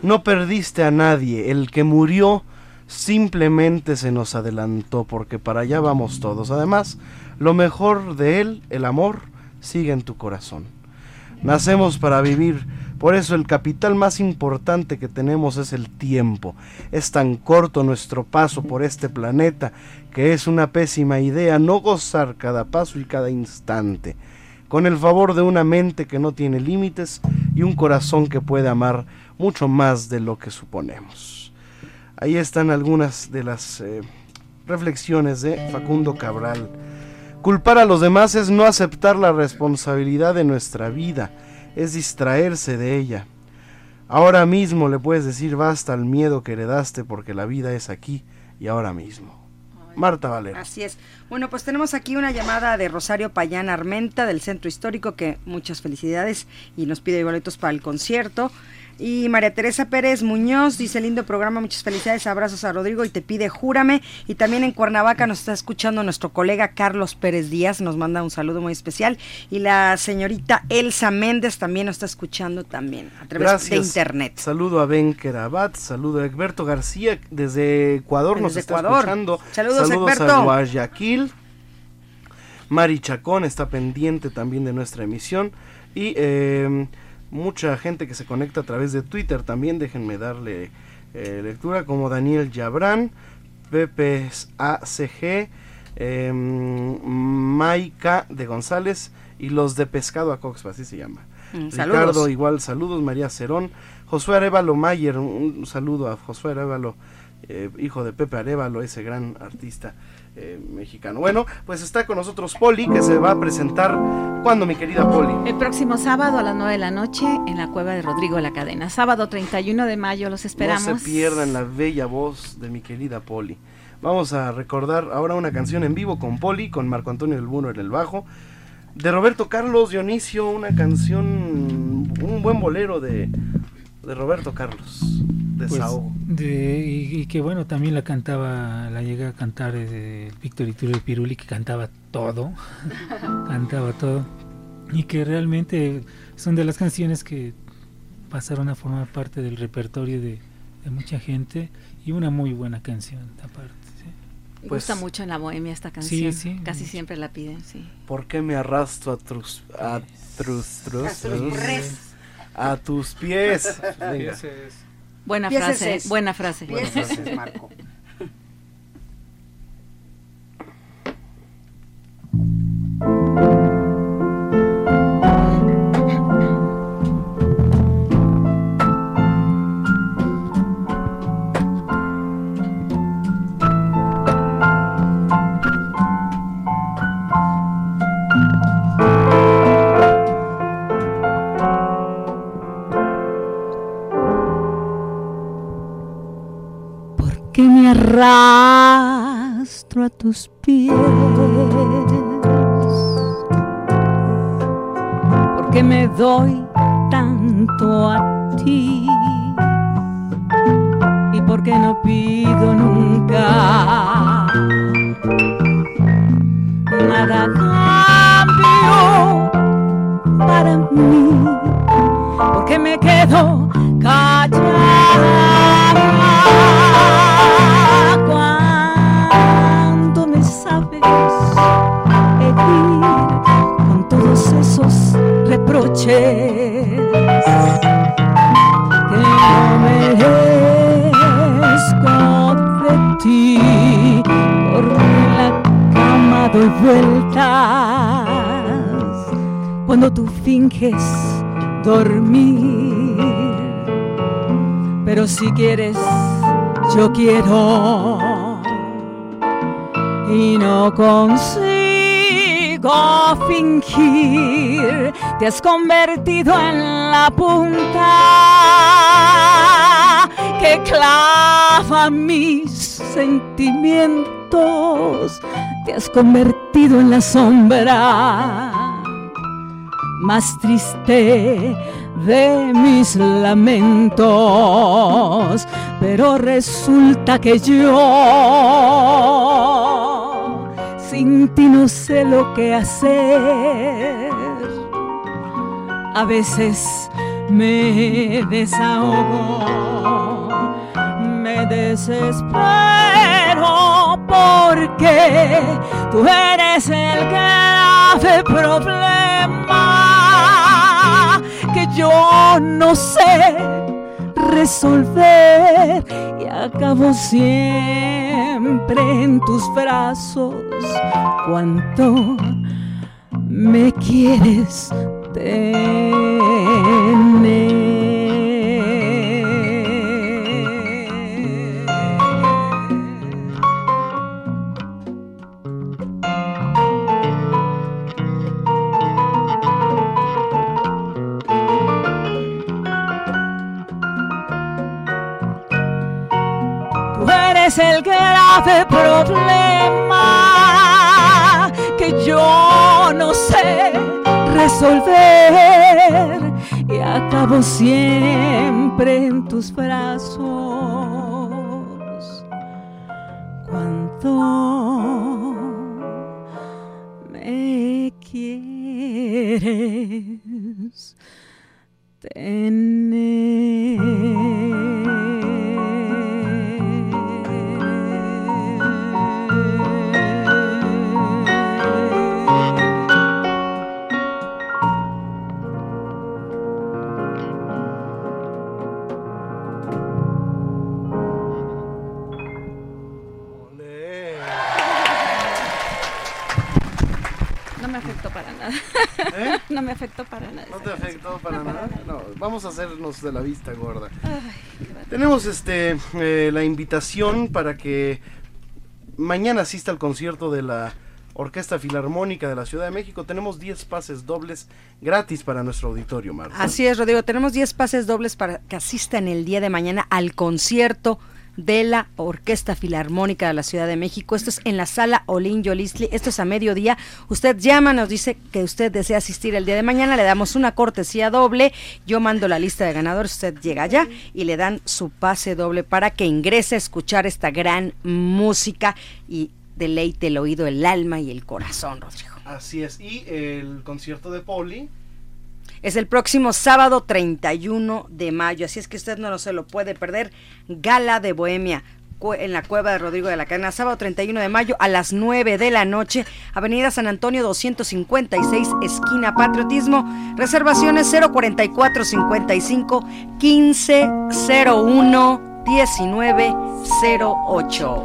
No perdiste a nadie, el que murió simplemente se nos adelantó porque para allá vamos todos. Además, lo mejor de él, el amor, sigue en tu corazón. Nacemos para vivir, por eso el capital más importante que tenemos es el tiempo. Es tan corto nuestro paso por este planeta que es una pésima idea no gozar cada paso y cada instante, con el favor de una mente que no tiene límites y un corazón que puede amar mucho más de lo que suponemos. Ahí están algunas de las eh, reflexiones de Facundo Cabral. Culpar a los demás es no aceptar la responsabilidad de nuestra vida, es distraerse de ella. Ahora mismo le puedes decir basta al miedo que heredaste porque la vida es aquí y ahora mismo. Marta Valero. Así es. Bueno, pues tenemos aquí una llamada de Rosario Payán Armenta del Centro Histórico, que muchas felicidades y nos pide boletos para el concierto. Y María Teresa Pérez Muñoz dice, lindo programa, muchas felicidades, abrazos a Rodrigo y te pide júrame. Y también en Cuernavaca nos está escuchando nuestro colega Carlos Pérez Díaz, nos manda un saludo muy especial. Y la señorita Elsa Méndez también nos está escuchando también a través de internet. Saludo a Ben Kerabat, saludo a Egberto García desde Ecuador, nos está escuchando. Saludos, Saludos a Guayaquil. Mari Chacón está pendiente también de nuestra emisión. Y eh, mucha gente que se conecta a través de Twitter también, déjenme darle eh, lectura, como Daniel Yabrán, Pepe ACG, eh, Maika de González y los de Pescado a Cox, así se llama. Mm, Ricardo, igual, saludos, María Cerón, Josué Arevalo Mayer, un, saludo a Josué Arevalo, eh, hijo de Pepe Arevalo, ese gran artista. Eh, mexicano. Bueno, pues está con nosotros Poli, que se va a presentar. ¿Cuándo, mi querida Poli? El próximo sábado a las 9 de la noche en la cueva de Rodrigo La Cadena. Sábado 31 de mayo, los esperamos. No se pierdan la bella voz de mi querida Poli. Vamos a recordar ahora una canción en vivo con Poli, con Marco Antonio del Buno en el bajo. De Roberto Carlos Dionisio, una canción, un buen bolero de, de Roberto Carlos, de pues, y, que bueno, también la cantaba, la llegué a cantar eh, Víctor Iturbe Piruli, que cantaba todo, cantaba todo, y que realmente son de las canciones que pasaron a formar parte del repertorio de, mucha gente y una muy buena canción aparte. Pues, Gusta mucho en la bohemia esta canción. Sí, Casi siempre la piden, sí. ¿Por qué me arrastro a tus a trus, trus, a tus pies? Buena frase, buena frase. Buena frase, Marco. Arrastro a tus pies. Porque me doy tanto a ti. Y porque no pido nunca nada cambio para mí. Porque me quedo callada. Que no merezco de ti por la cama doy vueltas. Cuando tú finges dormir pero si quieres yo quiero. Y no consigo fingir te has convertido en la punta que clava mis sentimientos, te has convertido en la sombra más triste de mis lamentos, pero resulta que yo sin ti no sé lo que hacer a veces me desahogo, me desespero porque tú eres el grave problema que yo no sé resolver y acabo siempre en tus brazos. Cuánto me quieres el grave problema que yo no sé resolver y acabo siempre en tus brazos. Cuando me quieres tener. ¿Eh? No me afectó para nada. No te afectó para, nada. No, vamos a hacernos de la vista gorda. Tenemos este eh, la invitación para que mañana asista al concierto de la Orquesta Filarmónica de la Ciudad de México. Tenemos 10 pases dobles gratis para nuestro auditorio, Marta. Así es, Rodrigo. Tenemos 10 pases dobles para que asistan el día de mañana al concierto de la Orquesta Filarmónica de la Ciudad de México. Esto es en la sala Olin Yolisli. Esto es a mediodía. Usted llama, nos dice que usted desea asistir el día de mañana. Le damos una cortesía doble. Yo mando la lista de ganadores. Usted llega allá y le dan su pase doble para que ingrese a escuchar esta gran música y deleite el oído, el alma y el corazón, Rodrigo. Así es. Y el concierto de Poli es el próximo sábado 31 de mayo, así es que usted no se lo puede perder. Gala de Bohemia. en la cueva de Rodrigo de la Cadena, sábado 31 de mayo a las 9 de la noche, Avenida San Antonio 256, esquina Patriotismo. Reservaciones 044 55 15 01 1908.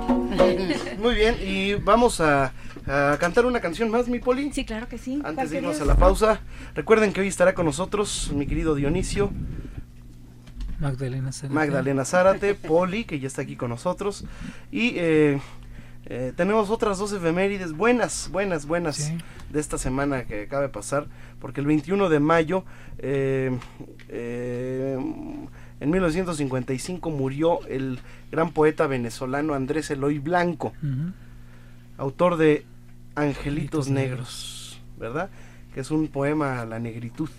Muy bien, y vamos a, a cantar una canción más, mi Poli. Sí, claro que sí. Antes de irnos a la pausa, recuerden que hoy estará con nosotros mi querido Dionisio. Magdalena Zárate. Magdalena Zárate, Poli, que ya está aquí con nosotros. Y eh, eh, tenemos otras dos efemérides buenas, buenas, buenas Sí. de esta semana que acaba de pasar, porque el 21 de mayo, eh, eh, en 1955, murió el gran poeta venezolano Andrés Eloy Blanco, autor de Angelitos Negros, ¿verdad? Que es un poema a la negritud.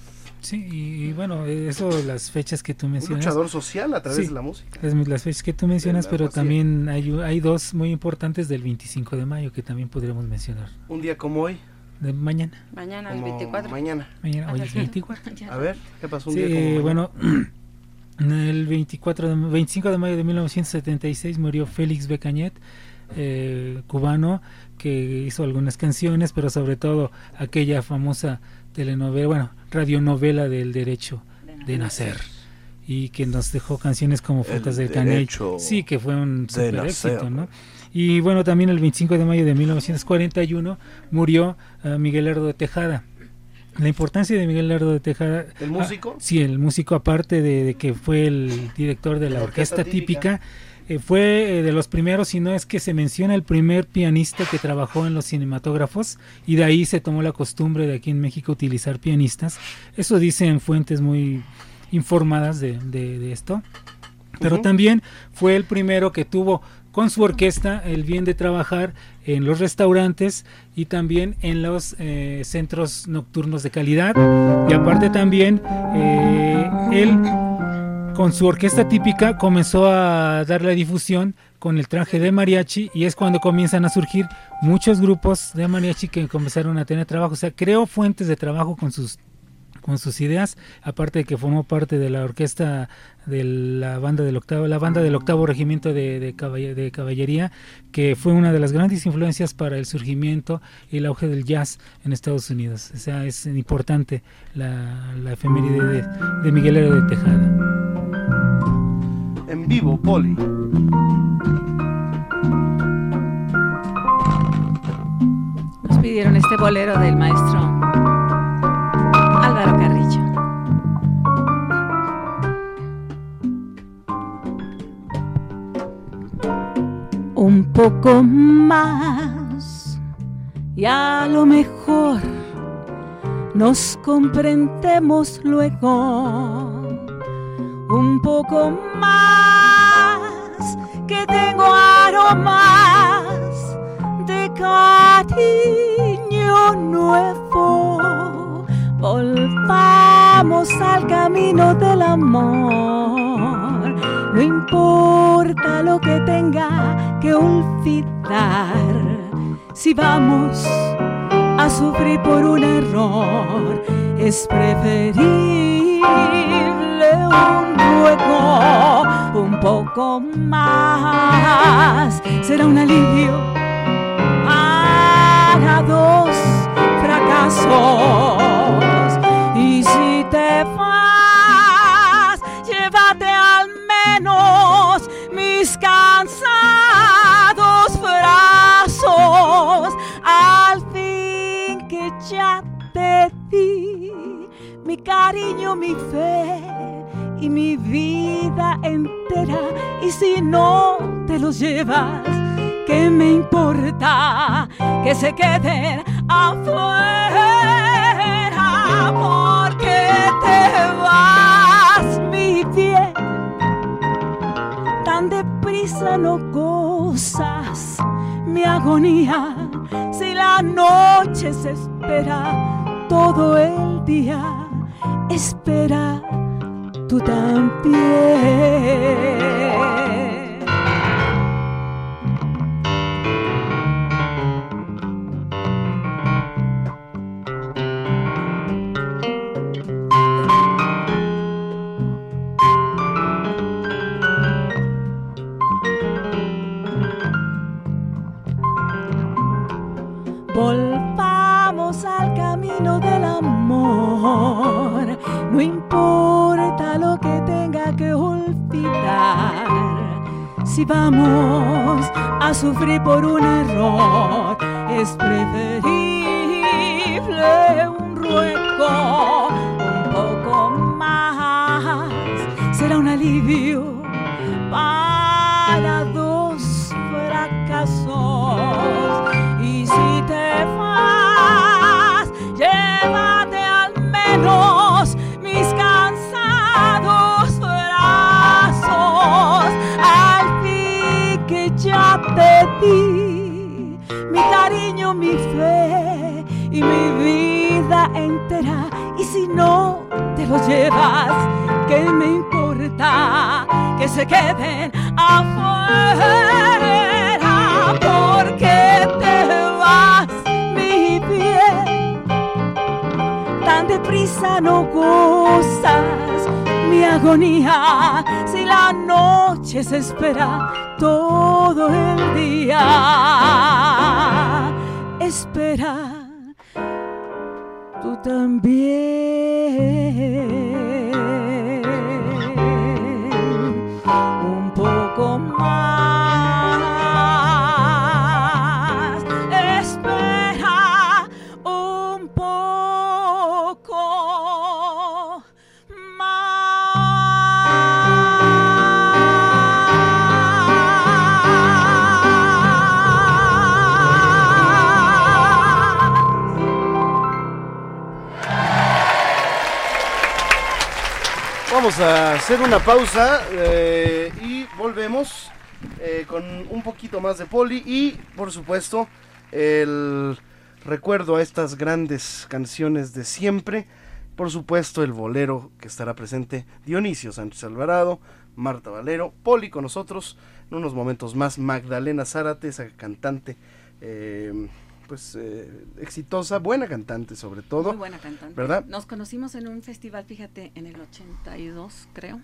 Sí, y, y bueno, eso, las fechas que tú Un mencionas. luchador social a través Sí. de la música. Las, las fechas que tú mencionas, pero también hay, hay dos muy importantes del 25 de mayo que también podríamos mencionar. Un día como hoy, De mañana. Mañana, el como 24. mañana. Mañana, hoy es 24. A ver, ¿qué pasó un Sí, día como bueno, el 24 de, 25 de mayo de 1976 murió Félix Becañet, eh, cubano, que hizo algunas canciones, pero sobre todo aquella famosa telenovela, bueno, radionovela del derecho de nacer. Y que nos dejó canciones como Frutas del Caney. Sí, que fue un super nacer. éxito, ¿no? Y bueno, también el 25 de mayo de 1941 murió eh, Miguel Lerdo de Tejada. La importancia de Miguel Lerdo de Tejada. ¿El músico? Ah, sí, el músico, aparte de, de que fue el director de la, La orquesta, orquesta típica, eh, fue eh, de los primeros, si no es que se menciona el primer pianista que trabajó en los cinematógrafos, y de ahí se tomó la costumbre de aquí en México utilizar pianistas. Eso dicen fuentes muy informadas de, de- de esto. Pero también fue el primero que tuvo con su orquesta el bien de trabajar en los restaurantes y también en los eh, centros nocturnos de calidad. Y aparte también él con su orquesta típica comenzó a dar la difusión con el traje de mariachi y es cuando comienzan a surgir muchos grupos de mariachi que comenzaron a tener trabajo. O sea, creó fuentes de trabajo con sus con sus ideas, aparte de que formó parte de la orquesta de la banda del octavo, la banda del octavo regimiento de, de, de caballería, que fue una de las grandes influencias para el surgimiento y el auge del jazz en Estados Unidos. O sea, es importante la, la efeméride de, de Miguel Herrero de Tejada. En vivo, Poli. Nos pidieron este bolero del maestro Carrillo. un poco más y a lo mejor nos comprendemos luego un poco más que tengo aromas de cariño nuevo volvamos al camino del amor. No importa lo que tenga que olvidar si vamos a sufrir por un error es preferible un ruego un poco más. Será un alivio para dos fracasos llévate al menos mis cansados brazos al fin que ya te di mi cariño, mi fe y mi vida entera. Y si no te los llevas, ¿qué me importa que se queden afuera? Te vas, mi bien, tan deprisa no gozas mi agonía. Si la noche se espera todo el día, espera tú también. Si vamos a sufrir por un error, es preferible queden afuera? Porque te vas, mi bien. Tan deprisa no gozas mi agonía si la noche se espera todo el día. Espera tú también Vamos a hacer una pausa eh, y volvemos eh, con un poquito más de poli y por supuesto el recuerdo a estas grandes canciones de siempre. Por supuesto el bolero que estará presente Dionisio Sánchez Alvarado, Marta Valero, Poli con nosotros en unos momentos más, Magdalena Zárate, esa cantante eh, pues eh, exitosa, buena cantante sobre todo. Muy buena cantante. ¿Verdad? Nos conocimos en un festival, fíjate, en el 82, creo,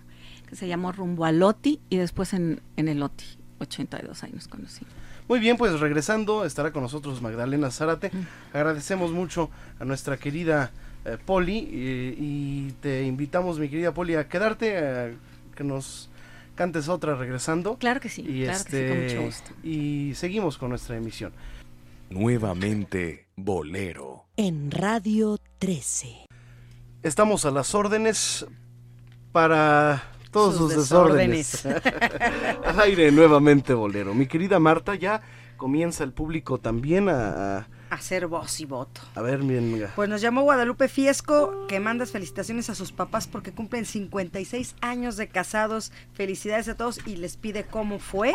que se llamó Rumbo a Loti y después en, en el Loti, 82, ahí nos conocimos. Muy bien, pues regresando estará con nosotros Magdalena Zárate. Agradecemos mucho a nuestra querida eh, Poli eh, y te invitamos, mi querida Poli, a quedarte, a que nos cantes otra regresando. Claro que sí, Y, claro que sí, con mucho gusto. y seguimos con nuestra emisión. Nuevamente Bolero. En Radio 13. Estamos a las órdenes para todos sus, Sus desórdenes. Al aire nuevamente, bolero. Mi querida Marta, ya comienza el público también a, a, Hacer voz y voto. a ver, bien. Pues nos llamó Guadalupe Fiesco, que mandas felicitaciones a sus papás porque cumplen 56 años de casados. Felicidades a todos y les pide cómo fue.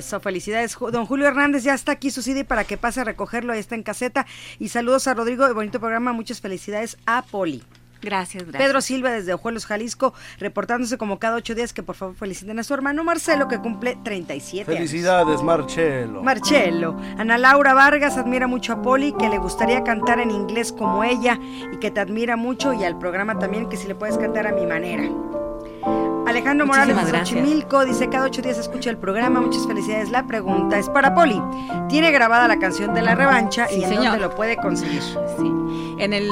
Eso, felicidades. Don Julio Hernández ya está aquí su CD para que pase a recogerlo, ahí está en caseta. Y saludos a Rodrigo, de bonito programa, muchas felicidades a Poli. Gracias, gracias. Pedro Silva desde Ojuelos, Jalisco, reportándose como cada ocho días que por favor feliciten a su hermano Marcelo, que cumple 37 años. Felicidades, Marcelo. Marcelo. Ana Laura Vargas admira mucho a Poli, que le gustaría cantar en inglés como ella y que te admira mucho y al programa también, que si le puedes cantar a mi manera. Alejandro Morales de. Xochimilco dice cada ocho días escucha el programa, muchas felicidades. La pregunta es para Poli. ¿Tiene grabada la canción de la revancha Sí, y en señor. dónde lo puede conseguir? Sí. En el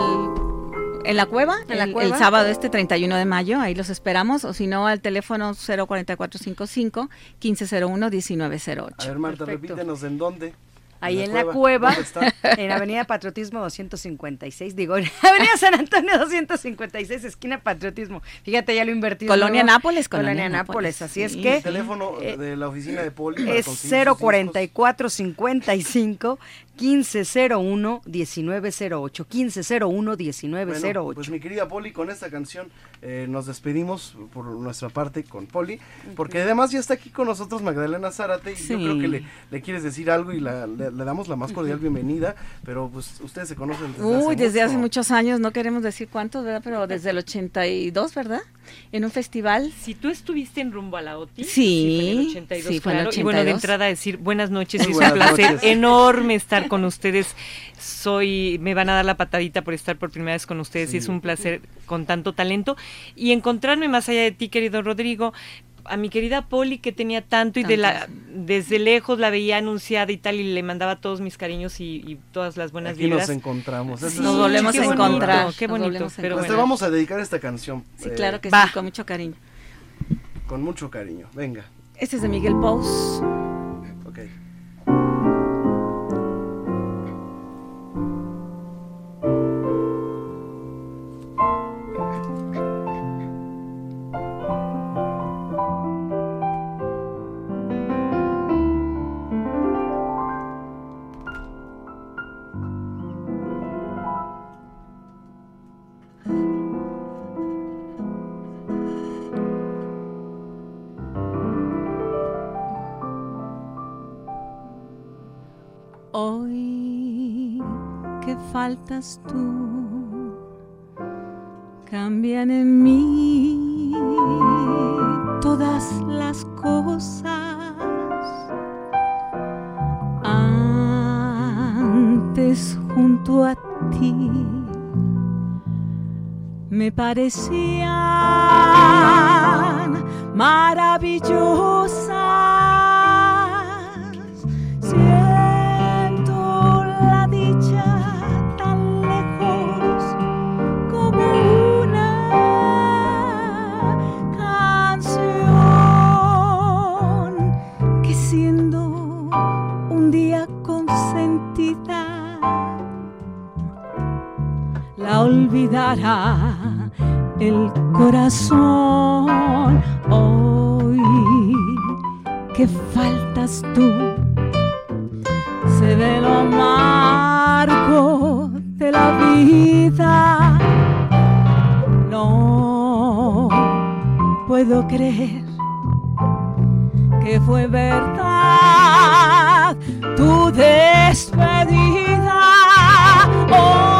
en la cueva, ¿En la el, cueva? el sábado este 31 de mayo, ahí los esperamos, o si no al teléfono 04455 1501 1908. A ver, Marta, Perfecto. repítenos en dónde. Ahí en la cueva, ¿Dónde está? en Avenida Patriotismo 256, digo, en Avenida San Antonio 256, esquina Patriotismo. Fíjate, ya lo invertí. Colonia nuevo. Nápoles, Colonia, Colonia Nápoles, Nápoles, así es sí. que El teléfono eh, de la oficina de Poli. es conseguir sus 044 55 1501 1908 1501 1908. Bueno, pues mi querida Poli, con esta canción eh, nos despedimos por nuestra parte con Poli, porque además ya está aquí con nosotros Magdalena Zárate y yo creo que le, le quieres decir algo y la- le, le damos la más cordial bienvenida, pero pues ustedes se conocen desde Uy, hace desde hace mucho. muchos años, no queremos decir cuántos, ¿verdad? Pero desde el 82, ¿verdad? En un festival. Si tú estuviste en Rumbo a la OTI, Sí, fue en el 82, sí, fue en el claro. Y bueno, de 82. entrada decir buenas noches, Muy y es un placer noches. enorme estar con ustedes. Soy, me van a dar la patadita por estar por primera vez con ustedes y es un placer con tanto talento. Y encontrarme más allá de ti, querido Rodrigo, a mi querida Poli que tenía tanto y de la desde lejos la veía anunciada y tal y le mandaba todos mis cariños y, todas las buenas Aquí nos encontramos. nos volvemos a encontrar. Qué bonito. Pero pues te vamos a dedicar esta canción. Sí, claro que sí, con mucho cariño. Con mucho cariño. Venga. Este es de Miguel Pous. Ok. Faltas tú cambian en mí todas las cosas. Antes junto a ti me parecían maravillosas. Olvidará el corazón. Hoy que faltas tú se ve lo amargo de la vida. No puedo creer que fue verdad tu despedida. Convencer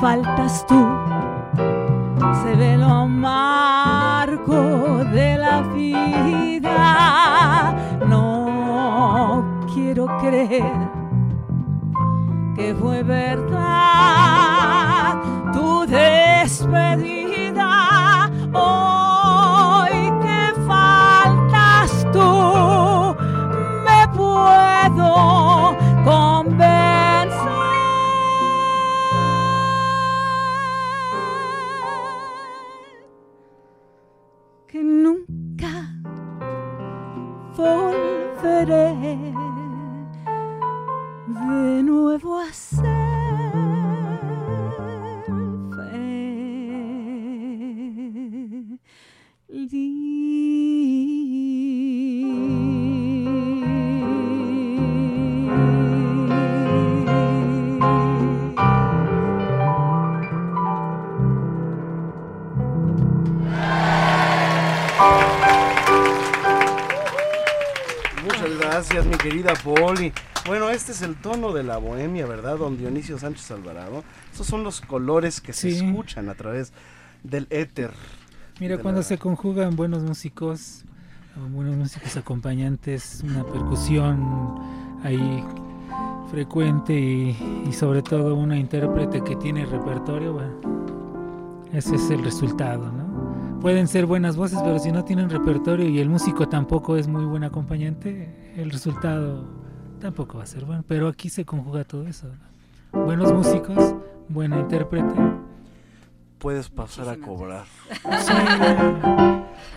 faltas tú. Se ve lo amargo de la vida. No quiero creer que fue verdad tono de la bohemia, ¿verdad, don Dionisio Sánchez Alvarado? Esos son los colores que se escuchan a través del éter. Mira, cuando se conjugan buenos músicos, buenos músicos acompañantes, una percusión ahí frecuente y, sobre todo una intérprete que tiene repertorio, bueno, ese es el resultado, ¿no? Pueden ser buenas voces, pero si no tienen repertorio y el músico tampoco es muy buen acompañante, el resultado tampoco va a ser bueno. Pero aquí se conjuga todo eso. Buenos músicos, buena intérprete. puedes pasar a cobrar.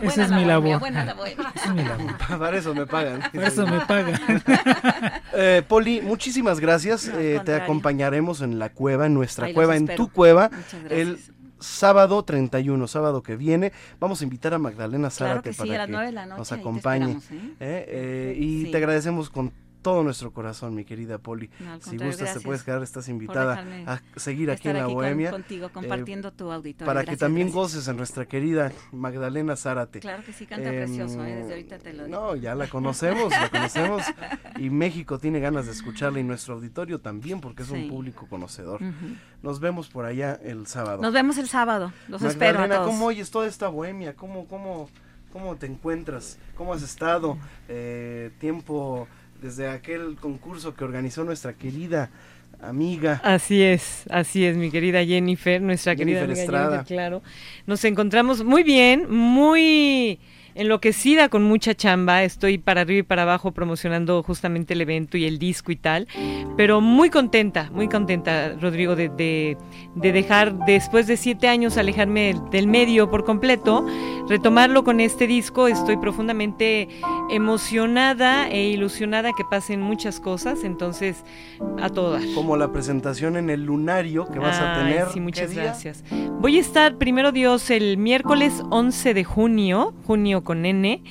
Esa es mi labor. Esa es mi labor. Para eso me pagan. Para eso me pagan. eh, Poli, muchísimas gracias. No, eh, te acompañaremos en la cueva, en nuestra Ahí cueva, en tu cueva. Muchas El gracias. sábado 31, sábado que viene. Vamos a invitar a Magdalena Claro Zárate que sí, para a las que nueve de la noche, nos te acompañe. ¿eh? ¿eh? Eh, y Sí. te agradecemos con todo nuestro corazón, mi querida Poli. No, si gustas, te puedes quedar, estás invitada a seguir aquí en la aquí con- Bohemia. contigo, eh, compartiendo tu auditorio. Para que también gracias. goces en nuestra querida Magdalena Zárate. Claro que sí, canta Em, precioso, ¿eh? desde ahorita te lo digo. No, ya la conocemos, la conocemos. Y México tiene ganas de escucharla y nuestro auditorio también, porque es un público conocedor. Nos vemos por allá el sábado. Nos vemos el sábado, los espero a Magdalena. ¿cómo oyes toda esta bohemia? ¿Cómo, cómo, cómo te encuentras? ¿Cómo has estado? Eh, tiempo desde aquel concurso que organizó nuestra querida amiga. Así es, así es, mi querida Jennifer, nuestra querida amiga Estrada. Jennifer, claro. Nos encontramos muy bien, muy enloquecida con mucha chamba. Estoy para arriba y para abajo promocionando justamente el evento y el disco y tal. Pero muy contenta, muy contenta, Rodrigo, de, de- de dejar, después de siete años, alejarme del medio por completo, retomarlo con este disco. Estoy profundamente emocionada e ilusionada que pasen muchas cosas. Entonces, a todo dar. Como la presentación en el lunario que vas a tener. Sí, ¿qué muchas día? gracias. Voy a estar, primero Dios, el miércoles 11 de junio, junio con N,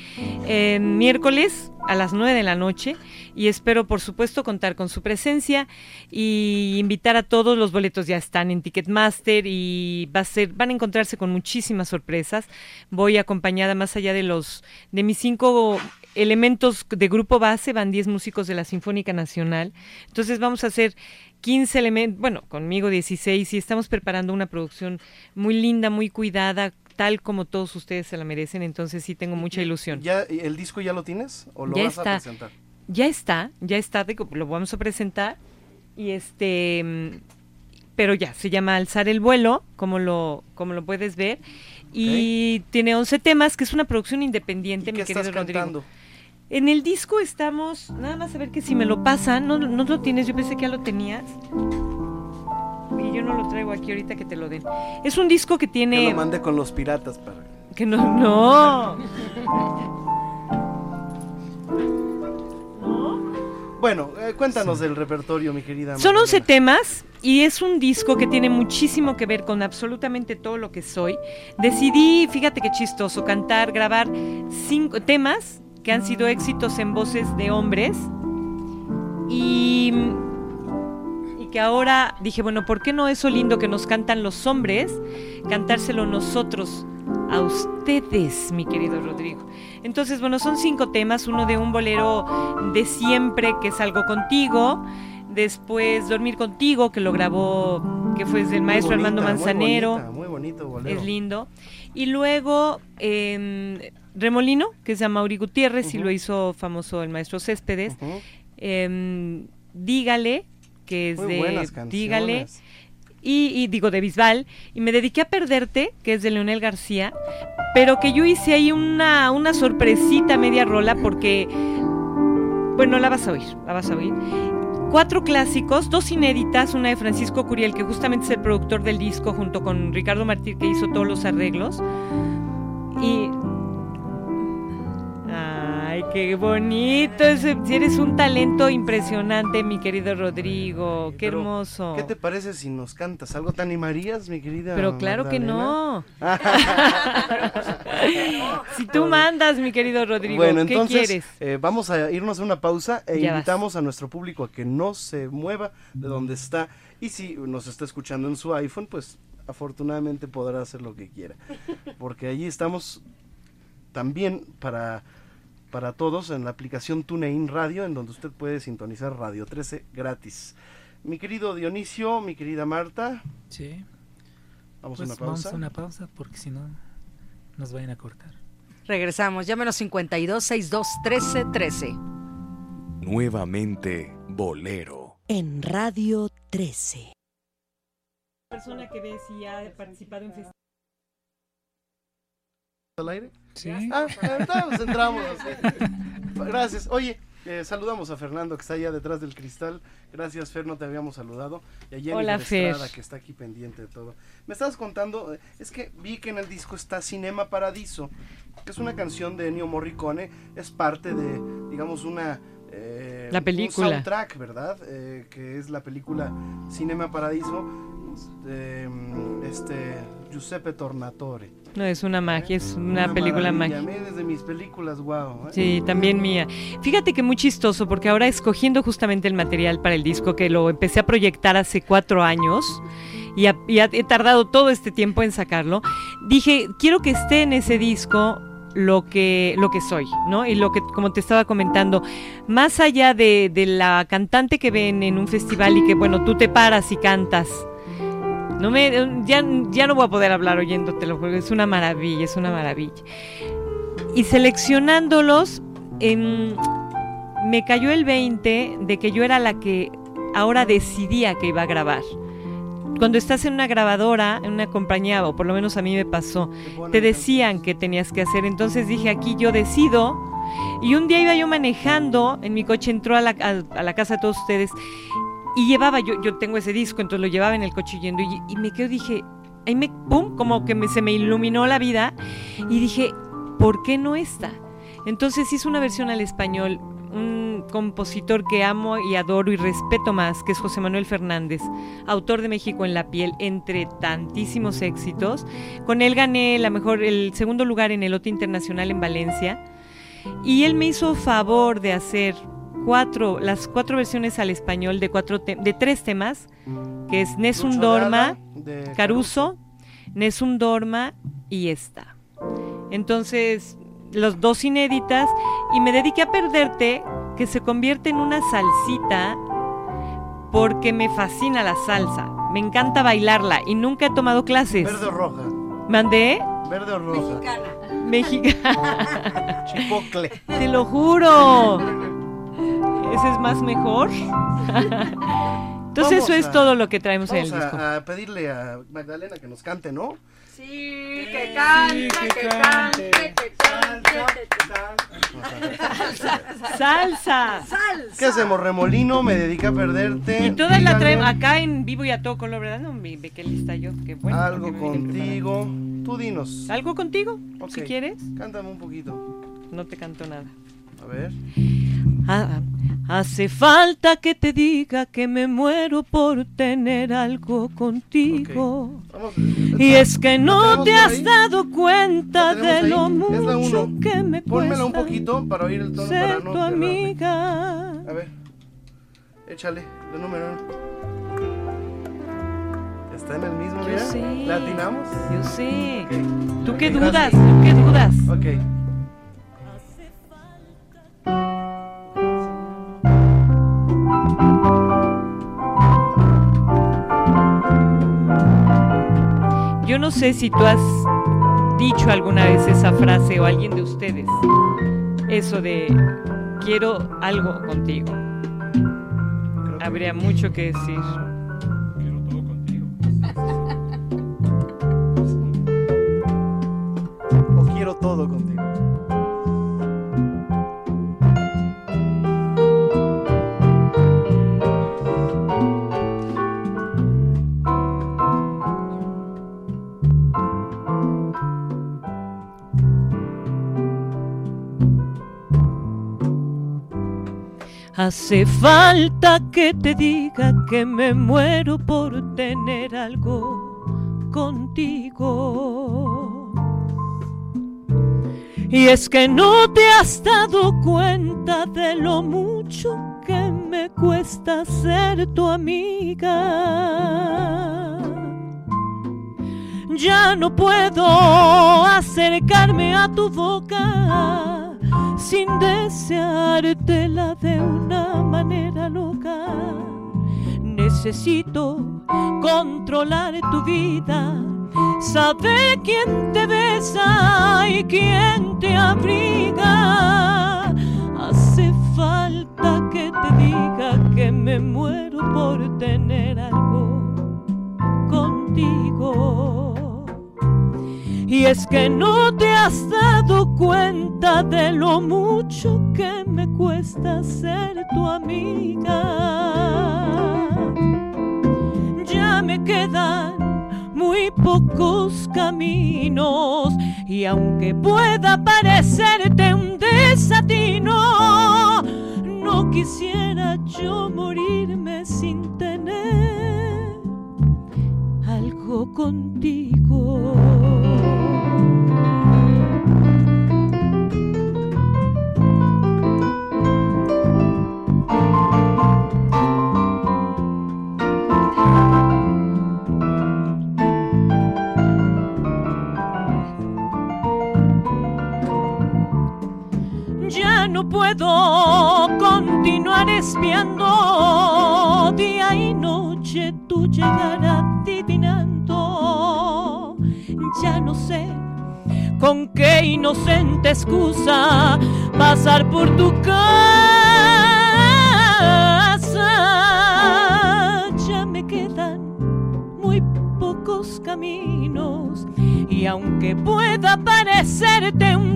eh, miércoles a las 9 de la noche y espero por supuesto contar con su presencia y invitar a todos. Los boletos ya están en Ticketmaster y va a ser van a encontrarse con muchísimas sorpresas. Voy acompañada más allá de los de mis cinco elementos de grupo base van 10 músicos de la Sinfónica Nacional. Entonces vamos a hacer 15 elementos, bueno, conmigo 16 y estamos preparando una producción muy linda, muy cuidada, tal como todos ustedes se la merecen, entonces sí tengo mucha ilusión. ¿Ya, ¿El disco ya lo tienes? ¿O lo Ya vas está. a presentar? Ya está, ya está, lo vamos a presentar y este mm, pero ya se llama Alzar el vuelo, como lo como lo puedes ver y tiene 11 temas, que es una producción independiente, ¿Y mi qué querido estás Rodrigo. cantando? En el disco estamos, nada más a ver que si me lo pasan, no, no lo tienes, yo pensé que ya lo tenías. Y yo no lo traigo aquí ahorita que te lo den. Es un disco que Que tiene... lo mandé con los piratas para... Que no, no. Bueno, eh, cuéntanos del repertorio, mi querida. Son Magdalena. 11 temas y es un disco que tiene muchísimo que ver con absolutamente todo lo que soy. Decidí, fíjate qué chistoso, cantar, grabar cinco temas que han sido éxitos en voces de hombres y que ahora dije, bueno, ¿por qué no eso lindo que nos cantan los hombres, cantárselo nosotros a ustedes, mi querido Rodrigo? Entonces, bueno, son cinco temas, uno de un bolero de siempre, que es algo contigo, después Dormir contigo, que lo grabó, que fue del maestro Armando muy Manzanero, bonita, Muy bonito, bolero. es lindo, y luego em, Remolino, que es de Mauri Gutiérrez, y lo hizo famoso el maestro Céspedes, em, Dígale, que es Muy de. Dígale, y, y digo de Bisbal, y me dediqué a Perderte, que es de Leonel García, pero que yo hice ahí una, una sorpresita media rola porque, bueno, la vas a oír, la vas a oír. Cuatro clásicos, dos inéditas, una de Francisco Curiel, que justamente es el productor del disco, junto con Ricardo Martí, que hizo todos los arreglos. Y. Ay, qué bonito. eres un talento impresionante, mi querido Rodrigo. Qué Pero, hermoso. ¿Qué te parece si nos cantas? ¿Algo te animarías, mi querida? Pero claro que no. si tú mandas, mi querido Rodrigo, Bueno, ¿qué entonces quieres? eh, vamos a irnos a una pausa e Ya vas. invitamos a nuestro público a que no se mueva de donde está y si nos está escuchando en su iPhone, pues afortunadamente podrá hacer lo que quiera, porque allí estamos también para para todos en la aplicación TuneIn Radio, en donde usted puede sintonizar Radio 13 gratis. Mi querido Dionisio, mi querida Marta, Sí. vamos Pues a una vamos pausa. a una pausa porque si no nos vayan a cortar. Regresamos, llámenos 52 62 13 13. Nuevamente Bolero. En Radio 13. persona que ve si ha participado en festivales. al aire? Sí. Ah, entonces entramos. así. Gracias. Oye, Eh, saludamos a Fernando que está allá detrás del cristal. Gracias, Fer, no te habíamos saludado. Y a Jennifer Hola, Fer. Estrada, que está aquí pendiente de todo. Me estabas contando, eh, es que vi que en el disco está Cinema Paradiso, que es una canción de Ennio Morricone. Es parte de, digamos, una. eh, La película. Un soundtrack, ¿verdad? Eh, que es la película Cinema Paradiso de mm, este Giuseppe Tornatore. No, es una magia, es una, película. A mí desde mis películas, wow. ¿eh? Sí, también mía. Fíjate que muy chistoso, porque ahora escogiendo justamente el material para el disco, que lo empecé a proyectar hace cuatro años, y, ha- he tardado todo este tiempo en sacarlo, dije, quiero que esté en ese disco lo que, lo que soy, ¿no? Y lo que, como te estaba comentando, más allá de, de la cantante que ven en un festival y que, bueno, tú te paras y cantas. No me, ya, ya no voy a poder hablar oyéndotelo, porque es una maravilla, es una maravilla. Y seleccionándolos, em, me cayó el 20 de que yo era la que ahora decidía que iba a grabar. Cuando estás en una grabadora, en una compañía, o por lo menos a mí me pasó, te decían que tenías que hacer. Entonces dije, aquí yo decido. Y un día iba yo manejando, en mi coche entró a la, a- a la casa de todos ustedes y llevaba, yo, yo tengo ese disco, entonces lo llevaba en el coche yendo y, me quedo, dije, ahí me, pum, como que me- se me iluminó la vida y dije, ¿por qué no esta? Entonces hice una versión al español, un compositor que amo y adoro y respeto más, que es José Manuel Fernández, autor de México en la piel, entre tantísimos éxitos. Con él gané la mejor, el segundo lugar en el Lote Internacional en Valencia. Y él me hizo favor de hacer cuatro, las cuatro versiones al español de, cuatro te- de tres temas, que es Nessun Dorma, de Caruso, Nessun Dorma y esta. Entonces, los dos inéditas, y me dediqué a perderte, que se convierte en una salsita, porque me fascina la salsa. Me encanta bailarla y nunca he tomado clases. Verde o roja. ¿Mandé? Verde o roja. Mexicana. Chipocle. Te lo juro. ¿Ese es más mejor? Entonces Vamos eso es a- todo lo que traemos en el Vamos disco. a, a pedirle a Magdalena que nos cante, ¿no? Sí, que cante, que cante, que cante. Salsa. ¿Qué hacemos? Remolino, me dediqué a perderte. Y todas la traemos acá en vivo y a todo color, ¿verdad? No, ve ve qué lista yo, qué bueno. Algo contigo. Tú dinos. ¿Algo contigo? Si Ok. quieres. Cántame un poquito. No te canto nada. A ver. Ah, hace falta que te diga que me muero por tener algo contigo. Y es que no ¿La te has ahí? dado cuenta ¿La de lo mucho que me Pónmela un cuesta poquito para oír el tono para ser no tu amiga. A ver. Échale, la número uno. Está en el mismo, Yo. ¿La atinamos? Yo. Ok. ¿Tú qué dudas? ¿Tú qué dudas? Ok. Yo no sé si tú has dicho alguna vez esa frase o alguien de ustedes. Eso de quiero algo contigo. Habría mucho que decir. O quiero todo contigo. Hace falta que te diga que me muero por tener algo contigo. Y es que no te has dado cuenta de lo mucho que me cuesta ser tu amiga. Ya no puedo acercarme a tu boca sin deseártela de una manera loca. Necesito controlar tu vida, saber quién te besa y quién te abriga. Hace falta que te diga que me muero por tener algo contigo. Y es que no te has dado cuenta de lo mucho que me cuesta ser tu amiga. Ya me quedan muy pocos caminos y aunque pueda parecerte un desatino, no quisiera yo morirme sin tener algo contigo. No puedo continuar espiando día y noche tu llegar adivinando. Ya no sé con qué inocente excusa pasar por tu casa. Ya me quedan muy pocos caminos y aunque pueda parecerte un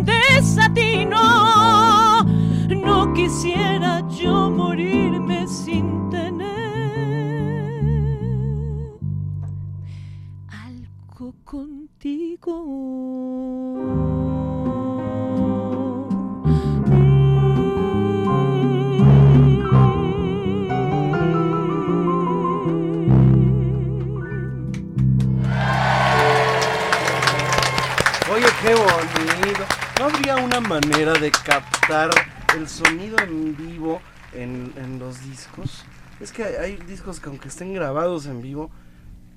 manera de captar el sonido en vivo en, en los discos? Es que hay, hay discos que aunque estén grabados en vivo,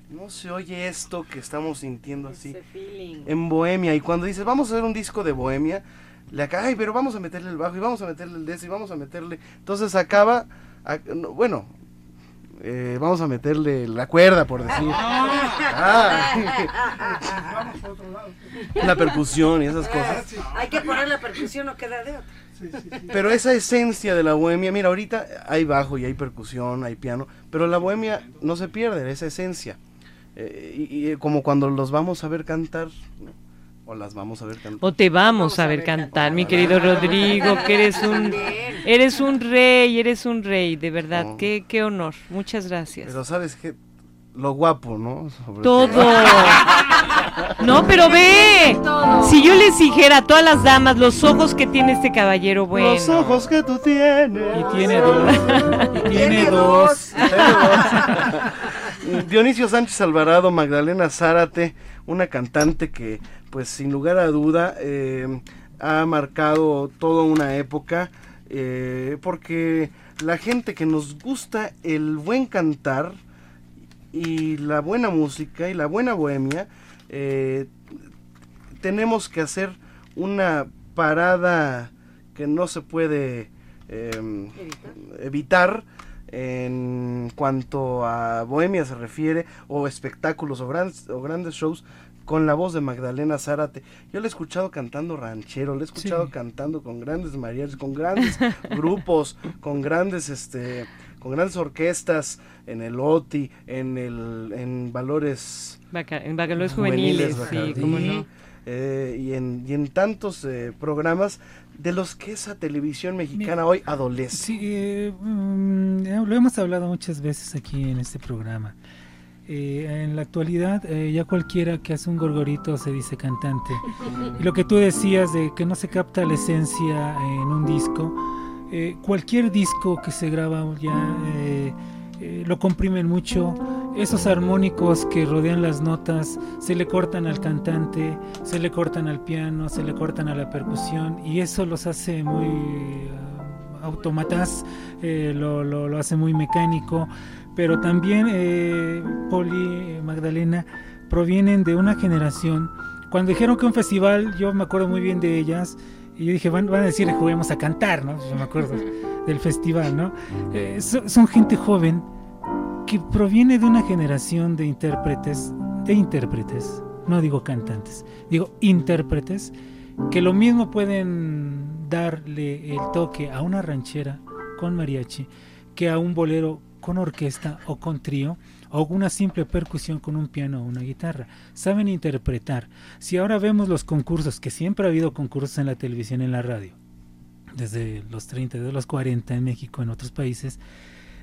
no se oye esto que estamos sintiendo así. En Bohemia. Y cuando dices, vamos a hacer un disco de Bohemia, le acá, ay, pero vamos a meterle el bajo y vamos a meterle el des y vamos a meterle. Entonces acaba, a- no, bueno, eh, vamos a meterle la cuerda, por decir. Ah. la percusión y esas cosas. Hay que poner la percusión, no queda de otra. Pero esa esencia de la bohemia, mira, ahorita hay bajo y hay percusión, hay piano, pero la bohemia no se pierde, esa esencia. Eh, y, y como cuando los vamos a ver cantar, ¿no? o las vamos a ver cantar. O te vamos a ver cantar, mi querido Rodrigo, que eres un eres un rey, eres un rey, de verdad, No. qué, qué honor. Muchas gracias. Pero sabes que lo guapo, ¿no? Sobre Todo. No, pero ve. Si yo les dijera a todas las damas los ojos que tiene este caballero, bueno. Los ojos que tú tienes. Y tiene dos. Y tiene dos. Dionisio Sánchez Alvarado, Magdalena Zárate, una cantante que, pues sin lugar a duda, eh, ha marcado toda una época, eh, porque la gente que nos gusta el buen cantar y la buena música y la buena bohemia, eh, tenemos que hacer una parada que no se puede eh, evitar. en cuanto a bohemia se refiere o espectáculos o, grandes o grandes shows con la voz de Magdalena Zárate. Yo la he escuchado cantando ranchero, la he escuchado Sí. cantando con grandes mariachis, con grandes grupos, con grandes este con grandes orquestas en el OTI, en el en Valores Baca- en Bacalaureos juveniles, sí, cómo no. eh, y, en, y en tantos eh, programas de los que esa televisión mexicana hoy adolece. Sí, eh, mm, lo hemos hablado muchas veces aquí en este programa. Eh, en la actualidad, eh, ya cualquiera que hace un gorgorito se dice cantante. Lo que tú decías de que no se capta la esencia en un disco, eh, cualquier disco que se graba ya eh, eh, lo comprimen mucho. Esos armónicos que rodean las notas se le cortan al cantante, se le cortan al piano, se le cortan a la percusión y eso los hace muy eh, automatas, eh, lo- lo hace muy mecánico, pero también eh, Poli, eh, Magdalena, provienen de una generación. Cuando dijeron que un festival, yo me acuerdo muy bien de ellas, y yo dije, van, van a decir juguemos a cantar, ¿no? Yo me acuerdo del festival, ¿no? Eh, so- son gente joven que proviene de una generación de intérpretes, de intérpretes, no digo cantantes, digo intérpretes, que lo mismo pueden darle el toque a una ranchera con mariachi que a un bolero con orquesta o con trío o una simple percusión con un piano o una guitarra. Saben interpretar. Si ahora vemos los concursos, que siempre ha habido concursos en la televisión y en la radio, desde los 30, de los 40 en México, en otros países,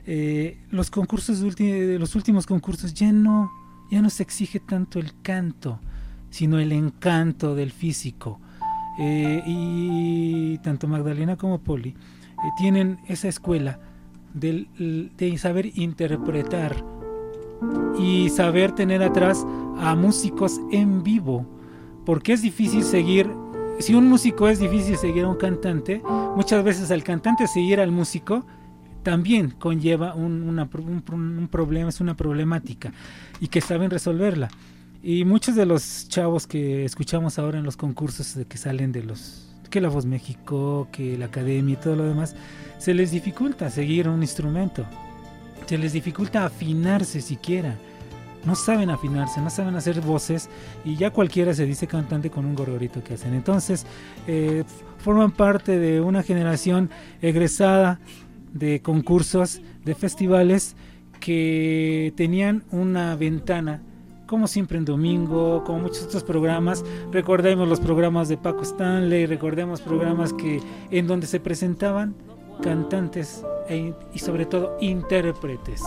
eh, los concursos de, los últimos concursos ya no, ya no se exige tanto el canto, sino el encanto del físico. Eh, y tanto Magdalena como Poli eh, tienen esa escuela de saber interpretar y saber tener atrás a músicos en vivo, porque es difícil seguir, si un músico es difícil seguir a un cantante, muchas veces al cantante seguir al músico también conlleva un, problema, es una problemática y que saben resolverla. Y muchos de los chavos que escuchamos ahora en los concursos de que salen de los, que la Voz México, que la Academia y todo lo demás, se les dificulta seguir un instrumento se les dificulta afinarse siquiera. No saben afinarse, no saben hacer voces y ya cualquiera se dice cantante con un gorgorito que hacen. Entonces, eh, forman parte de una generación egresada de concursos, de festivales que tenían una ventana como siempre en domingo, como muchos otros programas. Recordemos los programas de Paco Stanley, recordemos programas que en donde se presentaban cantantes e y sobre todo intérpretes.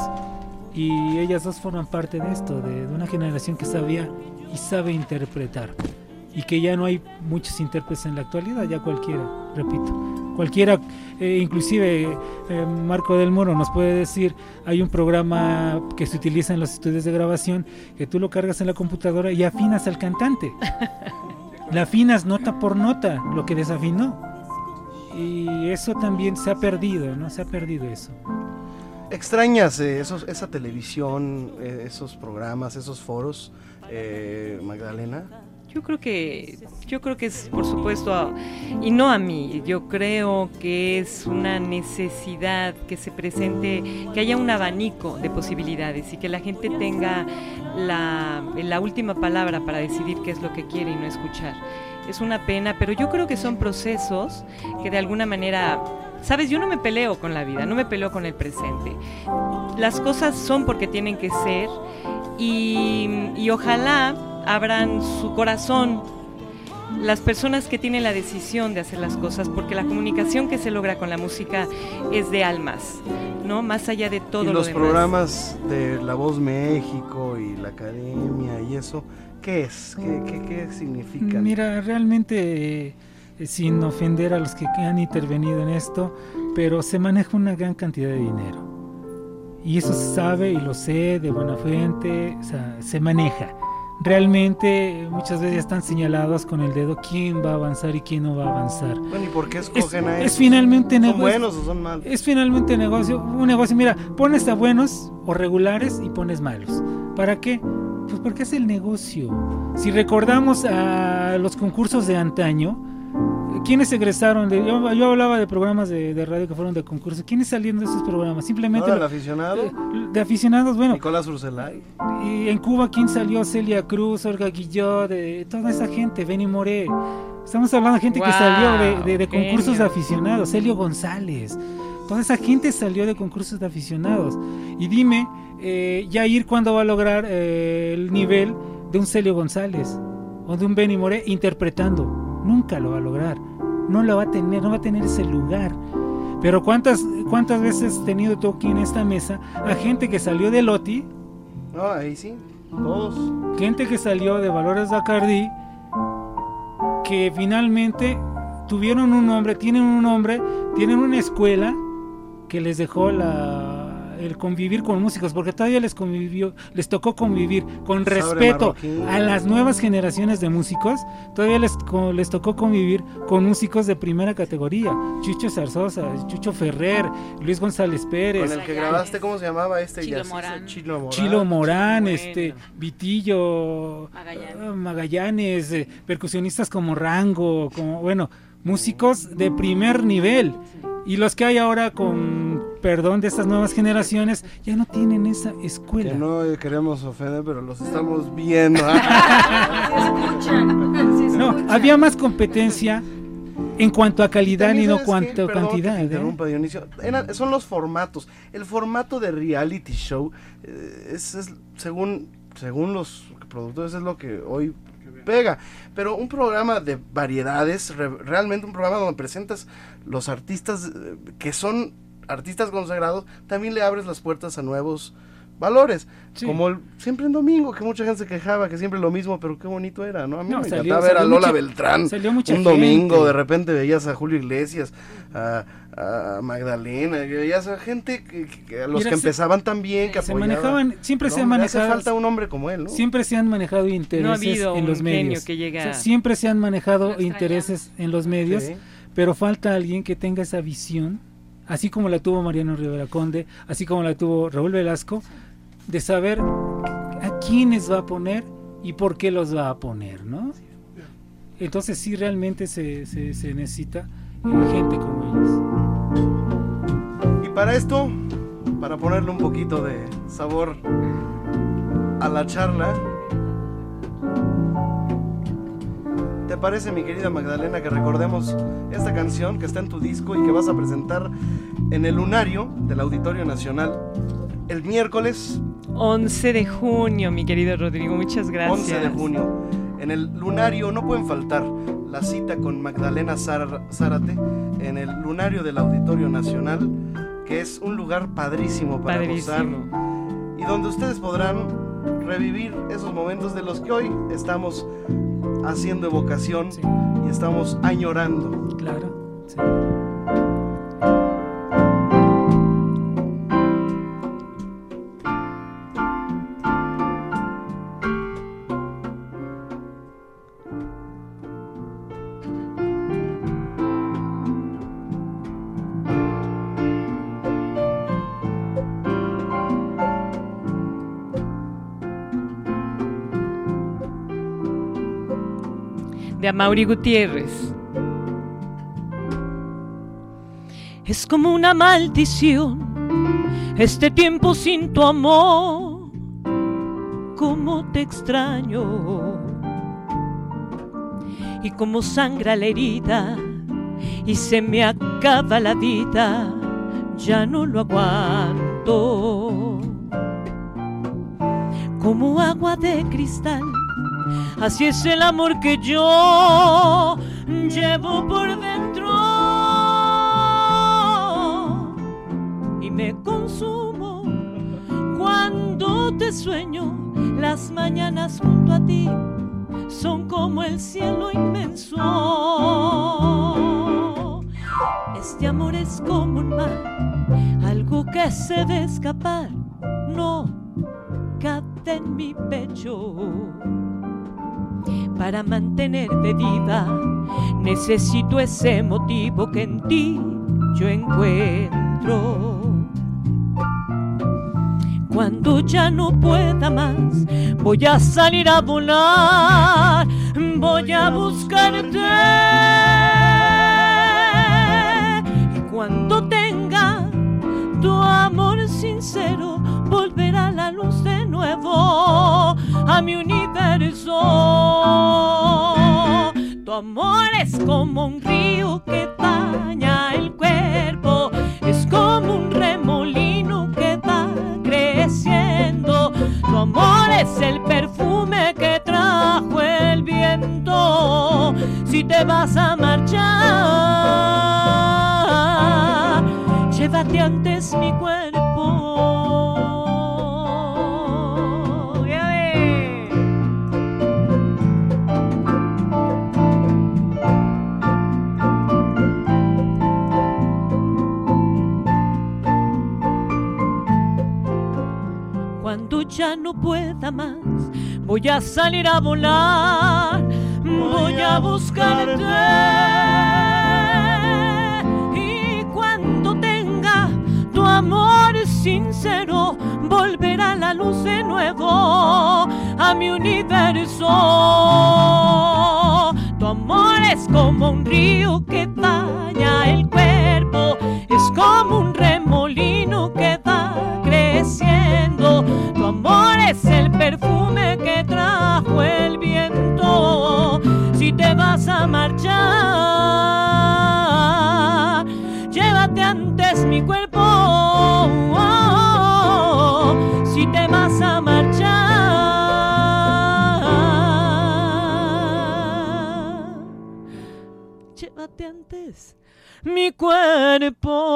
Y ellas dos forman parte de esto, de, una generación que sabía y sabe interpretar. Y que ya no hay muchos intérpretes en la actualidad, ya cualquiera, repito. Cualquiera, eh, inclusive eh, Marco del Moro nos puede decir, hay un programa que se utiliza en los estudios de grabación, que tú lo cargas en la computadora y afinas al cantante. La afinas nota por nota, lo que desafinó y eso también se ha perdido, ¿no? Se ha perdido eso. ¿Extrañas eh, esos, esa televisión, eh, esos programas, esos foros, eh, Magdalena? Yo creo que, yo creo que es, por supuesto, y no a mí, yo creo que es una necesidad que se presente, que haya un abanico de posibilidades y que la gente tenga la, la última palabra para decidir qué es lo que quiere y no escuchar es una pena, pero yo creo que son procesos que de alguna manera, sabes, yo no me peleo con la vida, no me peleo con el presente. Las cosas son porque tienen que ser y, y ojalá abran su corazón las personas que tienen la decisión de hacer las cosas, porque la comunicación que se logra con la música es de almas, ¿no? Más allá de todo. Y los programas de La Voz México y la Academia y eso, ¿Qué es? ¿Qué, qué, significa? Mira, realmente, eh, sin ofender a los que han intervenido en esto, pero se maneja una gran cantidad de dinero. Y eso se sabe y lo sé de buena fuente, o sea, se maneja. Realmente muchas veces están señalados con el dedo quién va a avanzar y quién no va a avanzar. Bueno, ¿y por qué escogen a Es finalmente ¿Son negocio. buenos o son malos? Es finalmente negocio, un negocio. Mira, pones a buenos o regulares y pones malos. ¿Para qué? Pues porque es el negocio. Si recordamos a los concursos de antaño, ¿quiénes egresaron? De, yo, hablaba de programas de, radio que fueron de concurso. ¿Quiénes salieron de esos programas? Simplemente... ¿El aficionado? De, aficionados, bueno. Nicolás Urselay. Y en Cuba, ¿quién salió? Celia Cruz, Olga Guillot, de toda esa gente, Benny Moré. Estamos hablando de gente que salió de, concursos de aficionados. Celio González. Toda esa gente salió de concursos de aficionados. Y dime, eh, Yair, ¿cuándo va a lograr eh, el nivel de un Celio González o de un Benny Moré interpretando? Nunca lo va a lograr. No lo va a tener, no va a tener ese lugar. Pero ¿cuántas, cuántas veces has tenido tú aquí en esta mesa a gente que salió de Loti? No, ahí sí, todos. Gente que salió de Valores Bacardi, que finalmente tuvieron un nombre, tienen un nombre, tienen una escuela que les dejó la el convivir con músicos, porque todavía les convivió, les tocó convivir con respeto a las nuevas generaciones de músicos, todavía les, les tocó convivir con músicos de primera categoría, Chucho Zarzosa, Chucho Ferrer, Luis González Pérez. Con el que grabaste, ¿cómo se llamaba este? Chilo Morán. Chilo Morán. Chilo Morán, este, Vitillo, Magallanes, eh, percusionistas como Rango, como, bueno, músicos de primer nivel. Y los que hay ahora, con perdón de estas nuevas generaciones, ya no tienen esa escuela. Que no queremos ofender, pero los estamos viendo. no, había más competencia En cuanto a calidad y no ¿sabes cuanto a cantidad. ¿eh? interrumpa, Dionisio. Era- son los formatos. El formato de reality show eh, es, es según, según los productores es lo que hoy pega. Pero un programa de variedades, re- realmente un programa donde presentas los artistas eh, que son artistas consagrados, también le abres las puertas a nuevos valores. Sí. Como el, siempre en domingo, que mucha gente se quejaba que siempre lo mismo, pero qué bonito era, ¿no? A mí No, me salió- encantaba ver a Lola mucha- Beltrán. salió mucha un domingo, gente. de repente veías a Julio Iglesias, a, a Magdalena, veías a gente que, a los Mira, que se- empezaban tan bien, que se apoyaban. manejaban, siempre se han hombre, hace manejado. falta un hombre como él, ¿no? Siempre se han manejado intereses No ha habido en los un medios. que llegue O sea, a- siempre se han manejado intereses en los medios, Sí. pero falta alguien que tenga esa visión, así como la tuvo Mariano Rivera Conde, así como la tuvo Raúl Velasco, de saber a quiénes va a poner y por qué los va a poner, ¿no? Entonces sí realmente se, se, se necesita gente como ellos. Y para esto, para ponerle un poquito de sabor a la charla, ¿te parece, mi querida Magdalena, que recordemos esta canción que está en tu disco y que vas a presentar en el lunario del Auditorio Nacional el miércoles 11 de junio, mi querido Rodrigo, muchas gracias. 11 de junio? En el lunario no pueden faltar la cita con Magdalena Zárate en el lunario del Auditorio Nacional, que es un lugar padrísimo para gozar Padrísimo. y donde ustedes podrán revivir esos momentos de los que hoy estamos haciendo evocación Sí, y estamos añorando. claro. sí. De Amaury Gutiérrez. Es como una maldición este tiempo sin tu amor. Cómo te extraño. Y como sangra la herida y se me acaba la vida, ya no lo aguanto. Como agua de cristal, así es el amor que yo llevo por dentro y me consumo cuando te sueño. Las mañanas junto a ti son como el cielo inmenso. Este amor es como un mar, algo que se debe escapar, no cabe en mi pecho. Para mantenerte viva, necesito ese motivo que en ti yo encuentro. Cuando ya no pueda más, voy a salir a volar, voy a buscarte. Y cuando tenga tu amor sincero, volverá la luz de nuevo a mi Tu amor es como un río que baña el cuerpo, es como un remolino que va creciendo. Tu amor es el perfume que trajo el viento. Si te vas a marchar, llévate antes mi cuerpo. No pueda más, voy a salir a volar, voy a buscarte. Y cuando tenga tu amor sincero, volverá la luz de nuevo a mi universo. Tu amor es como un río que baña vas a marchar. Llévate antes mi cuerpo, si te vas a marchar. Llévate antes mi cuerpo.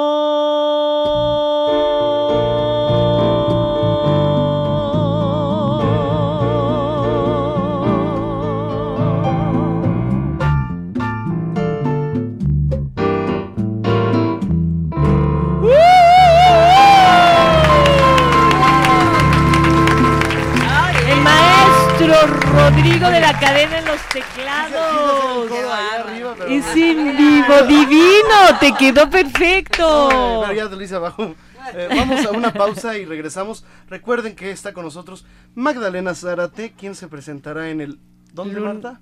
De la cadena en los teclados. Es en vivo, divino, te quedó perfecto. No, pero ya te lo hice abajo. Eh, vamos a una pausa y regresamos. Recuerden que está con nosotros Magdalena Zárate, quien se presentará en el... ¿Dónde, Marta?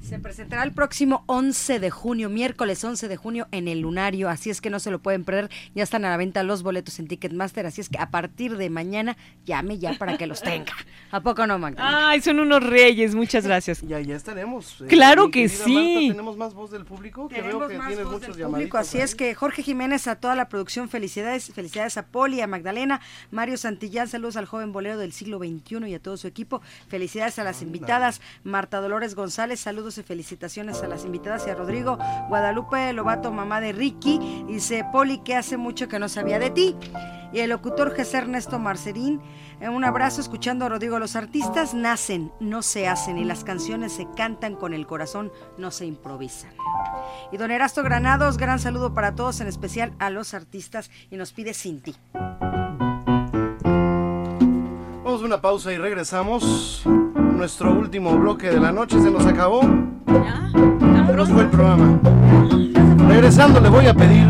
Se presentará el próximo 11 de junio, miércoles 11 de junio en el Lunario, así es que no se lo pueden perder. Ya están a la venta los boletos en Ticketmaster, así es que a partir de mañana llame ya para que los tenga. ¿A poco no, Magdalena? Ay, son unos reyes, muchas gracias. Ya, ya estaremos. eh, Claro que sí. Marta, tenemos más voz del público, que veo que más tienes voz muchos público, así es que Jorge Jiménez a toda la producción, felicidades, felicidades a Poli, a Magdalena, Mario Santillán, saludos al joven bolero del siglo XXI y a todo su equipo, felicidades a las invitadas, Marta Dolores González, saludos y felicitaciones a las invitadas y a Rodrigo, Guadalupe Lobato, mamá de Ricky, dice Poli que hace mucho que no sabía de ti. Y el locutor José Ernesto Marcerín, eh, un abrazo escuchando a Rodrigo. Los artistas nacen, no se hacen, y las canciones se cantan con el corazón, no se improvisan. Y don Erasto Granados, gran saludo para todos, en especial a los artistas, y nos pide Cinti. Una pausa y regresamos. Nuestro último bloque de la noche se nos acabó. Se nos fue el programa. Regresando le voy a pedir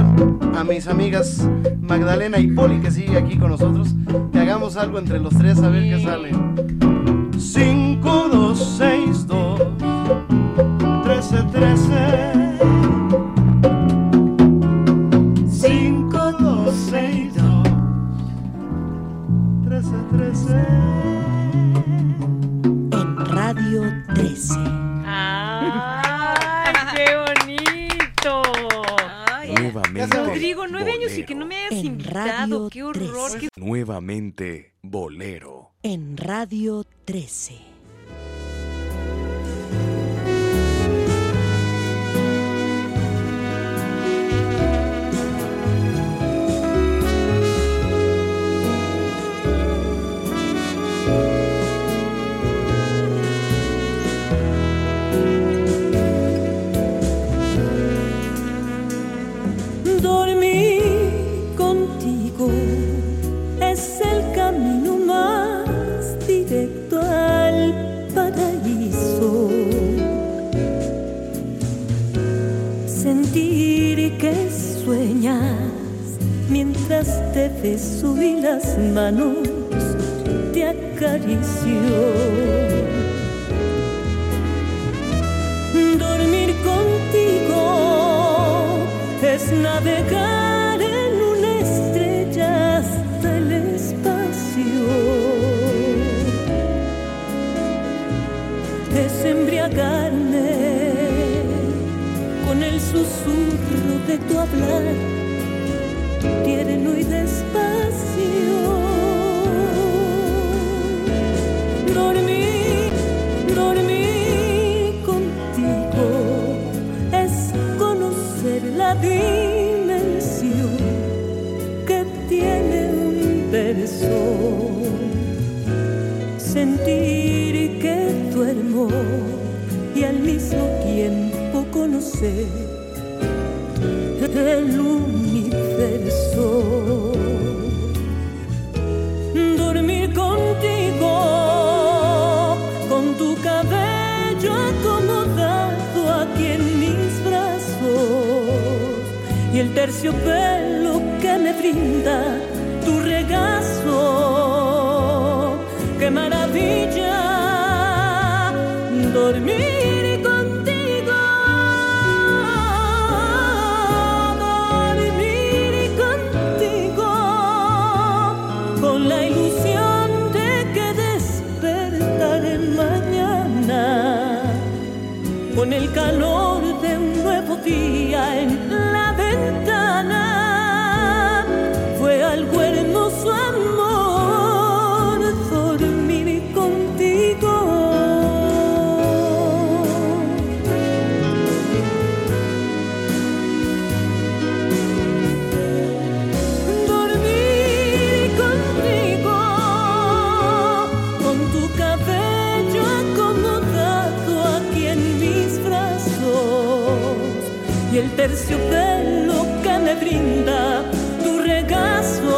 a mis amigas Magdalena y Poli que sigue aquí con nosotros que hagamos algo entre los tres a ver qué sale. 5, 2, 6, 2, 13, 13. 5, 2, 6, 2, 13, 13. En Radio 13. ¡Ay, qué bonito! Nuevamente. Rodrigo, nueve años y que no me hayas En invitado. Radio ¡Qué horror! 13. qué- Nuevamente bolero. En Radio 13. Mientras te beso y las manos te acaricio. Dormir contigo es navegar en una estrella hasta el espacio. Es embriagarme con el susurro de tu hablar, tierno y despacio. Dormir, dormir contigo es conocer la dimensión que tiene un verso. Sentir que duermo y al mismo tiempo conocer el universo. Terciopelo que me brinda tu regazo. ¡Qué maravilla! Dormir de lo que me brinda tu regazo.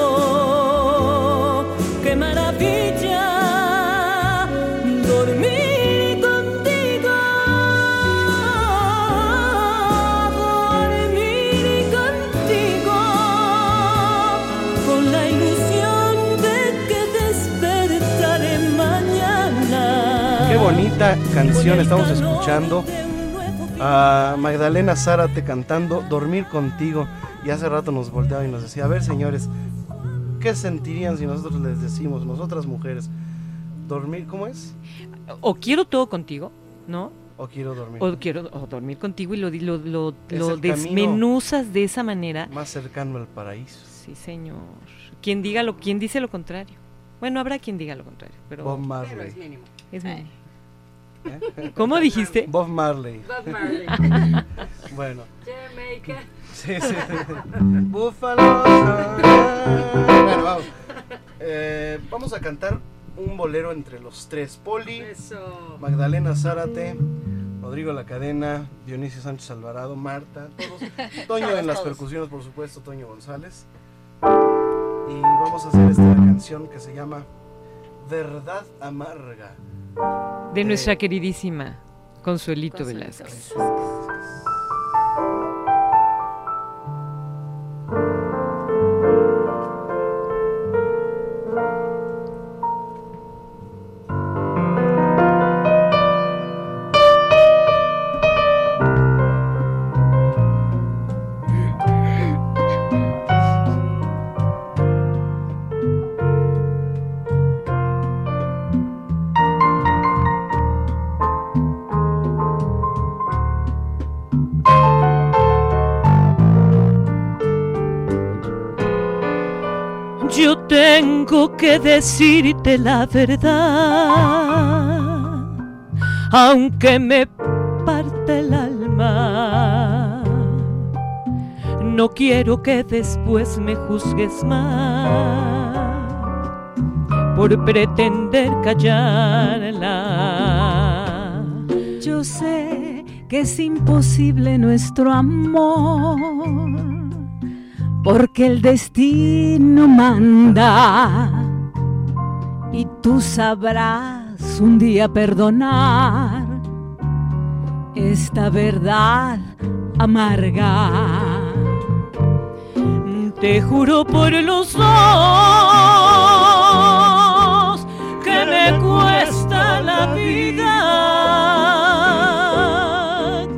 Qué maravilla dormir contigo. Dormir contigo. Con la ilusión de que despertaré mañana. Qué bonita canción estamos escuchando. A Magdalena Zárate cantando Dormir contigo. Y hace rato nos volteaba y nos decía, a ver señores, ¿qué sentirían si nosotros les decimos, nosotras mujeres, dormir, ¿cómo es? O quiero todo contigo, ¿no? O quiero dormir. O quiero o dormir contigo y lo, lo, lo, desmenuzas de esa manera. Más cercano al paraíso. Sí, señor. Quien diga lo, quien dice lo contrario. Bueno, habrá quien diga lo contrario, pero. Pero es mínimo. es mínimo. ¿Cómo dijiste? Bob Marley. Bob Marley. bueno. Jamaica. Sí, sí. Búfalo. Bueno, vamos. Eh, vamos a cantar un bolero entre los tres. Poli, Eso. Magdalena Zárate, Rodrigo La Cadena, Dionisio Sánchez Alvarado, Marta, todos. Toño Todos, en las todos. percusiones, por supuesto, Toño González. Y vamos a hacer esta canción que se llama Verdad Amarga. De Eh, nuestra queridísima Consuelito Consuelito Velázquez. Que decirte la verdad, aunque me parte el alma. No quiero que después me juzgues más por pretender callarla. Yo sé que es imposible nuestro amor porque el destino manda y tú sabrás un día perdonar esta verdad amarga. Te juro por los dos que me cuesta la vida,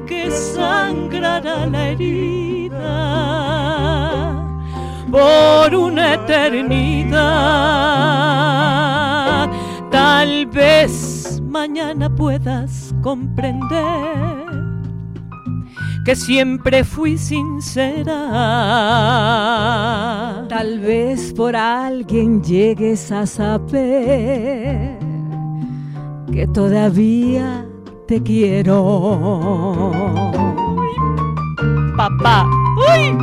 que sangrará la herida por una eternidad. Tal vez mañana puedas comprender que siempre fui sincera. Tal vez por alguien llegues a saber que todavía te quiero. Papá. ¡Uy!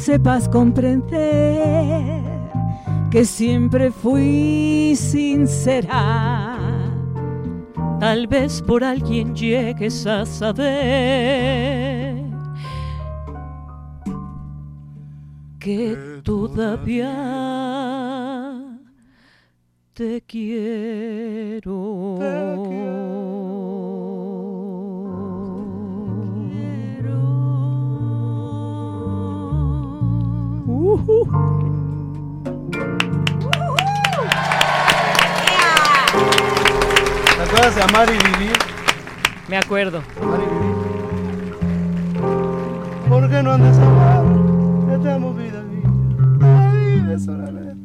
Sepas comprender que siempre fui sincera. Tal vez por alguien llegues a saber que todavía te quiero. Ujú. ¿Te acuerdas de Amar y Vivir? Me acuerdo. Amar y Vivir. ¿Por qué no andas a amar? Ya te amo vida. La vida es una vez.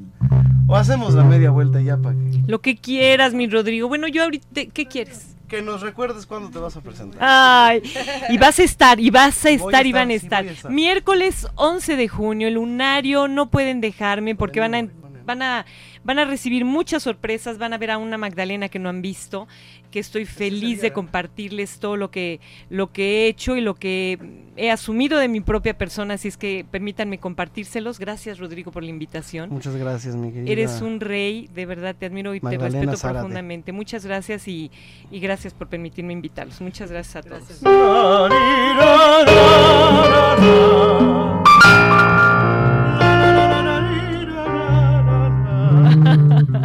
O hacemos la media vuelta ya para que Lo que quieras, mi Rodrigo. Bueno, yo ahorita, ¿qué quieres? Que nos recuerdes cuándo te vas a presentar. Ay, y vas a estar, y vas a estar, y van a estar, sí, a estar. Miércoles 11 de junio, el lunario, no pueden dejarme porque van a, van a, van a recibir muchas sorpresas, van a ver a una Magdalena que no han visto, que estoy feliz de compartirles todo lo que, lo que he hecho y lo que he asumido de mi propia persona, así es que permítanme compartírselos. Gracias, Rodrigo, por la invitación. Muchas gracias, mi querida. Eres un rey, de verdad te admiro y Magdalena te respeto Zárate. profundamente. Muchas gracias y, y gracias por permitirme invitarlos. Muchas gracias a todos.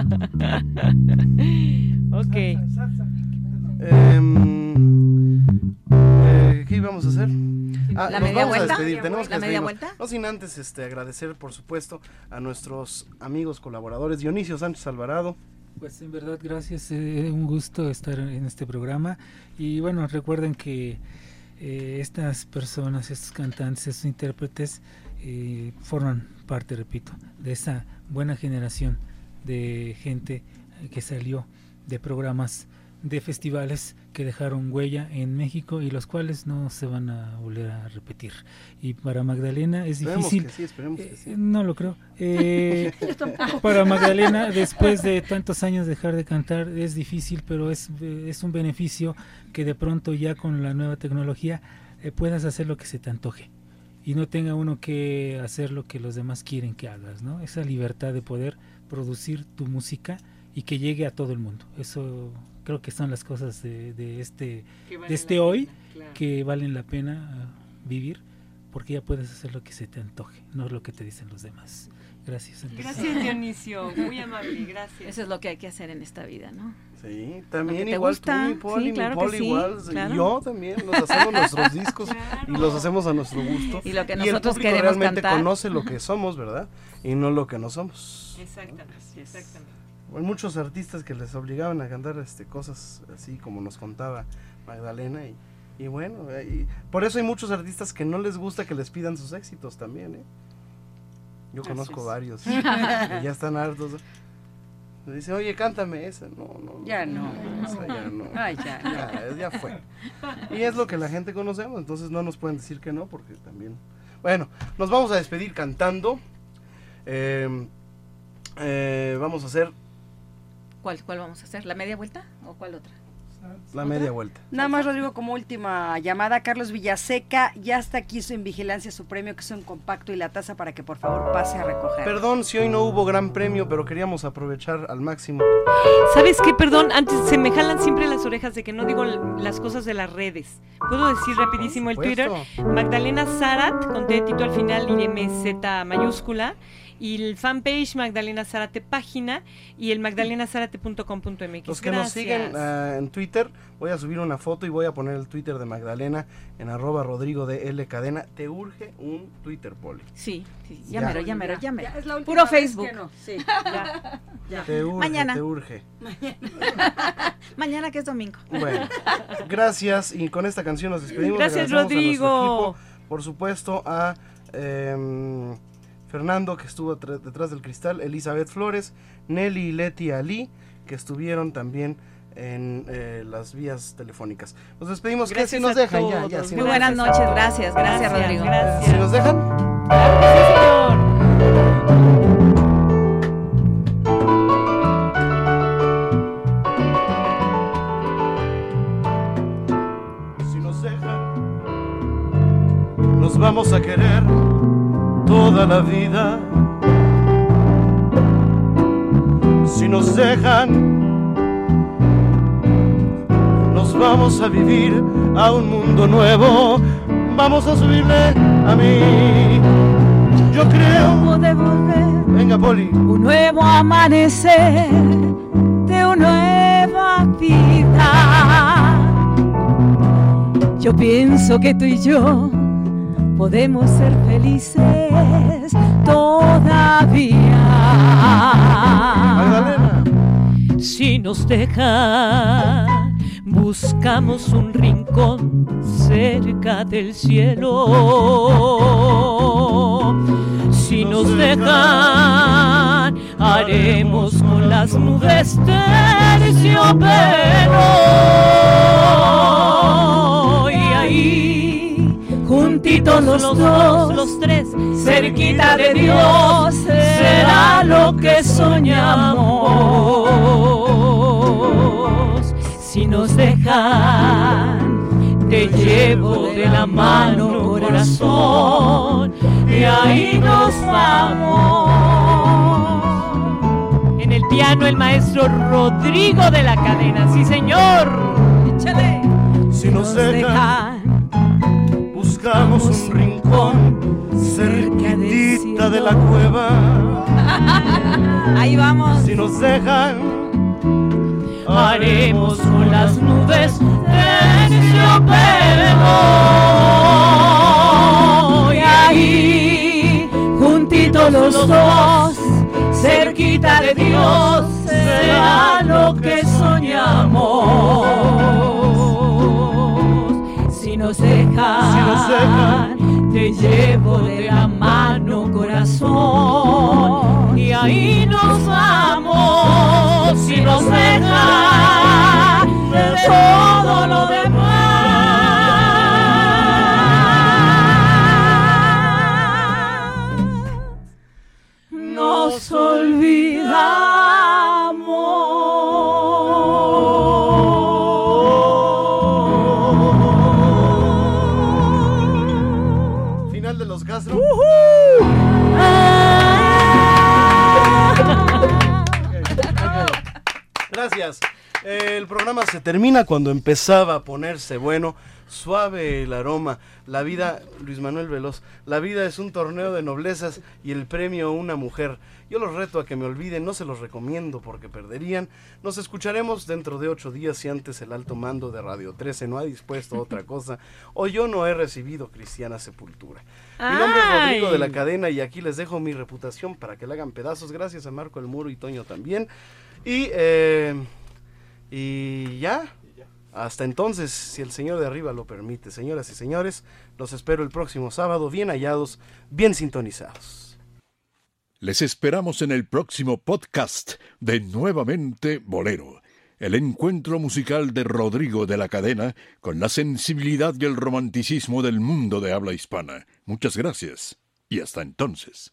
ok. Em, eh, ¿Qué íbamos a hacer? Ah, ¿La nos media vamos a vuelta? despedir, tenemos que ¿La media vuelta? No sin antes este, agradecer, por supuesto, a nuestros amigos colaboradores, Dionisio Sánchez Alvarado. Pues en verdad, gracias. eh, un gusto estar en este programa. Y bueno, recuerden que eh, estas personas, estos cantantes, estos intérpretes, eh, forman parte, repito, de esa buena generación de gente que salió de programas de festivales que dejaron huella en México y los cuales no se van a volver a repetir. Y para Magdalena es Esperemos difícil. que sí, esperemos que eh, sí. No lo creo. Eh, para Magdalena, después de tantos años dejar de cantar, es difícil, pero es, eh, es un beneficio que de pronto ya con la nueva tecnología eh, puedas hacer lo que se te antoje y no tenga uno que hacer lo que los demás quieren que hagas, ¿no? Esa libertad de poder producir tu música y que llegue a todo el mundo. Eso creo que son las cosas de, de este, de este la hoy pena, claro. que valen la pena ah, vivir porque ya puedes hacer lo que se te antoje, no lo que te dicen los demás. Gracias. Gracias, Dionisio. Muy amable, gracias. Eso es lo que hay que hacer en esta vida, ¿no? Sí, también te igual gusta, tú, mi Poli, sí, mi claro sí, igual, claro. y yo también, nos hacemos nuestros discos y los hacemos a nuestro gusto. Y lo que el nosotros público queremos realmente cantar. conoce lo que somos, ¿verdad? Y no lo que no somos. Exactamente, exactamente. Hay muchos artistas que les obligaban a cantar este cosas así como nos contaba Magdalena y, y bueno, y por eso hay muchos artistas que no les gusta que les pidan sus éxitos también, ¿eh? Yo conozco varios ya están hartos. Me dice, oye, cántame esa. No, no. Ya no. esa ya no. Ay, ya, no. Ya, ya fue. Y es lo que la gente conocemos, entonces no nos pueden decir que no, porque también. Bueno, nos vamos a despedir cantando. Eh, eh, vamos a hacer ¿Cuál, ¿Cuál vamos a hacer? ¿La media vuelta o cuál otra? La media vuelta. Nada más, Rodrigo, como última llamada, Carlos Villaseca, ya está aquí su en vigilancia su premio, que es un compacto y la taza para que por favor pase a recoger. Perdón si hoy no hubo gran premio, pero queríamos aprovechar al máximo. ¿Sabes qué? Perdón, antes se me jalan siempre las orejas de que no digo las cosas de las redes. ¿Puedo decir rapidísimo el Twitter? Magdalena Zarat, con Tito al final y MZ mayúscula. Y el fanpage Magdalena Zárate página y el magdalenazárate.com.mx. Los que nos siguen ah, en Twitter, voy a subir una foto y voy a poner el Twitter de Magdalena en arroba Rodrigo de L Cadena. ¿Te urge un Twitter, Poli? Sí, sí, Ya. mero, ya mero, ya Puro Facebook. que no, sí, ya, ya. Te urge, Mañana. te urge. Mañana que es domingo. Bueno, gracias y con esta canción nos despedimos. Gracias, a Rodrigo. equipo, por supuesto a em, Fernando que estuvo detrás del cristal, Elizabeth Flores, Nelly y Leti Ali que estuvieron también en eh, las vías telefónicas. Nos despedimos, que Gracias si nos dejan ya, todos. ya. si Muy nos- buenas noches, gracias, gracias, Gracias, Rodrigo. gracias. Si nos dejan, Sí, señor. si nos dejan, nos vamos a querer toda la vida. Si nos dejan, nos vamos a vivir a un mundo nuevo. Vamos a subirle a mí. Yo creo. Podemos ver Venga, Poli. un nuevo amanecer de una nueva vida. Yo pienso que tú y yo podemos ser felices todavía. Magdalena. Si nos dejan, buscamos un rincón cerca del cielo. Si nos dejan, haremos con las nubes terciopelo. Y ahí, juntitos los dos, los tres, cerquita de Dios, será lo que soñamos. Si nos dejan, te llevo de la mano, corazón, y ahí nos vamos el piano el maestro Rodrigo de la Cadena. Sí, señor. Échale. Si nos dejan, buscamos un rincón cerquita de la cueva. Ahí vamos. Si nos dejan, haremos con las nubes Y ahí, juntitos los dos cerquita de Dios será lo que soñamos. Si nos dejan, te llevo de la mano corazón y ahí nos vamos. Si nos dejan de todo lo demás. El programa se termina cuando empezaba a ponerse bueno, suave el aroma. La vida, Luis Manuel Veloz, la vida es un torneo de noblezas y el premio una mujer. Yo los reto a que me olviden, no se los recomiendo porque perderían. Nos escucharemos dentro de ocho días si antes el alto mando de Radio 13 no ha dispuesto a otra cosa o yo no he recibido cristiana sepultura. Mi nombre es Rodrigo de la Cadena y aquí les dejo mi reputación para que la hagan pedazos. Gracias a Marco El Muro y Toño también. Y, eh, y ya. Hasta entonces, si el Señor de arriba lo permite, señoras y señores, los espero el próximo sábado, bien hallados, bien sintonizados. Les esperamos en el próximo podcast de Nuevamente Bolero, el encuentro musical de Rodrigo de la Cadena con la sensibilidad y el romanticismo del mundo de habla hispana. Muchas gracias y hasta entonces.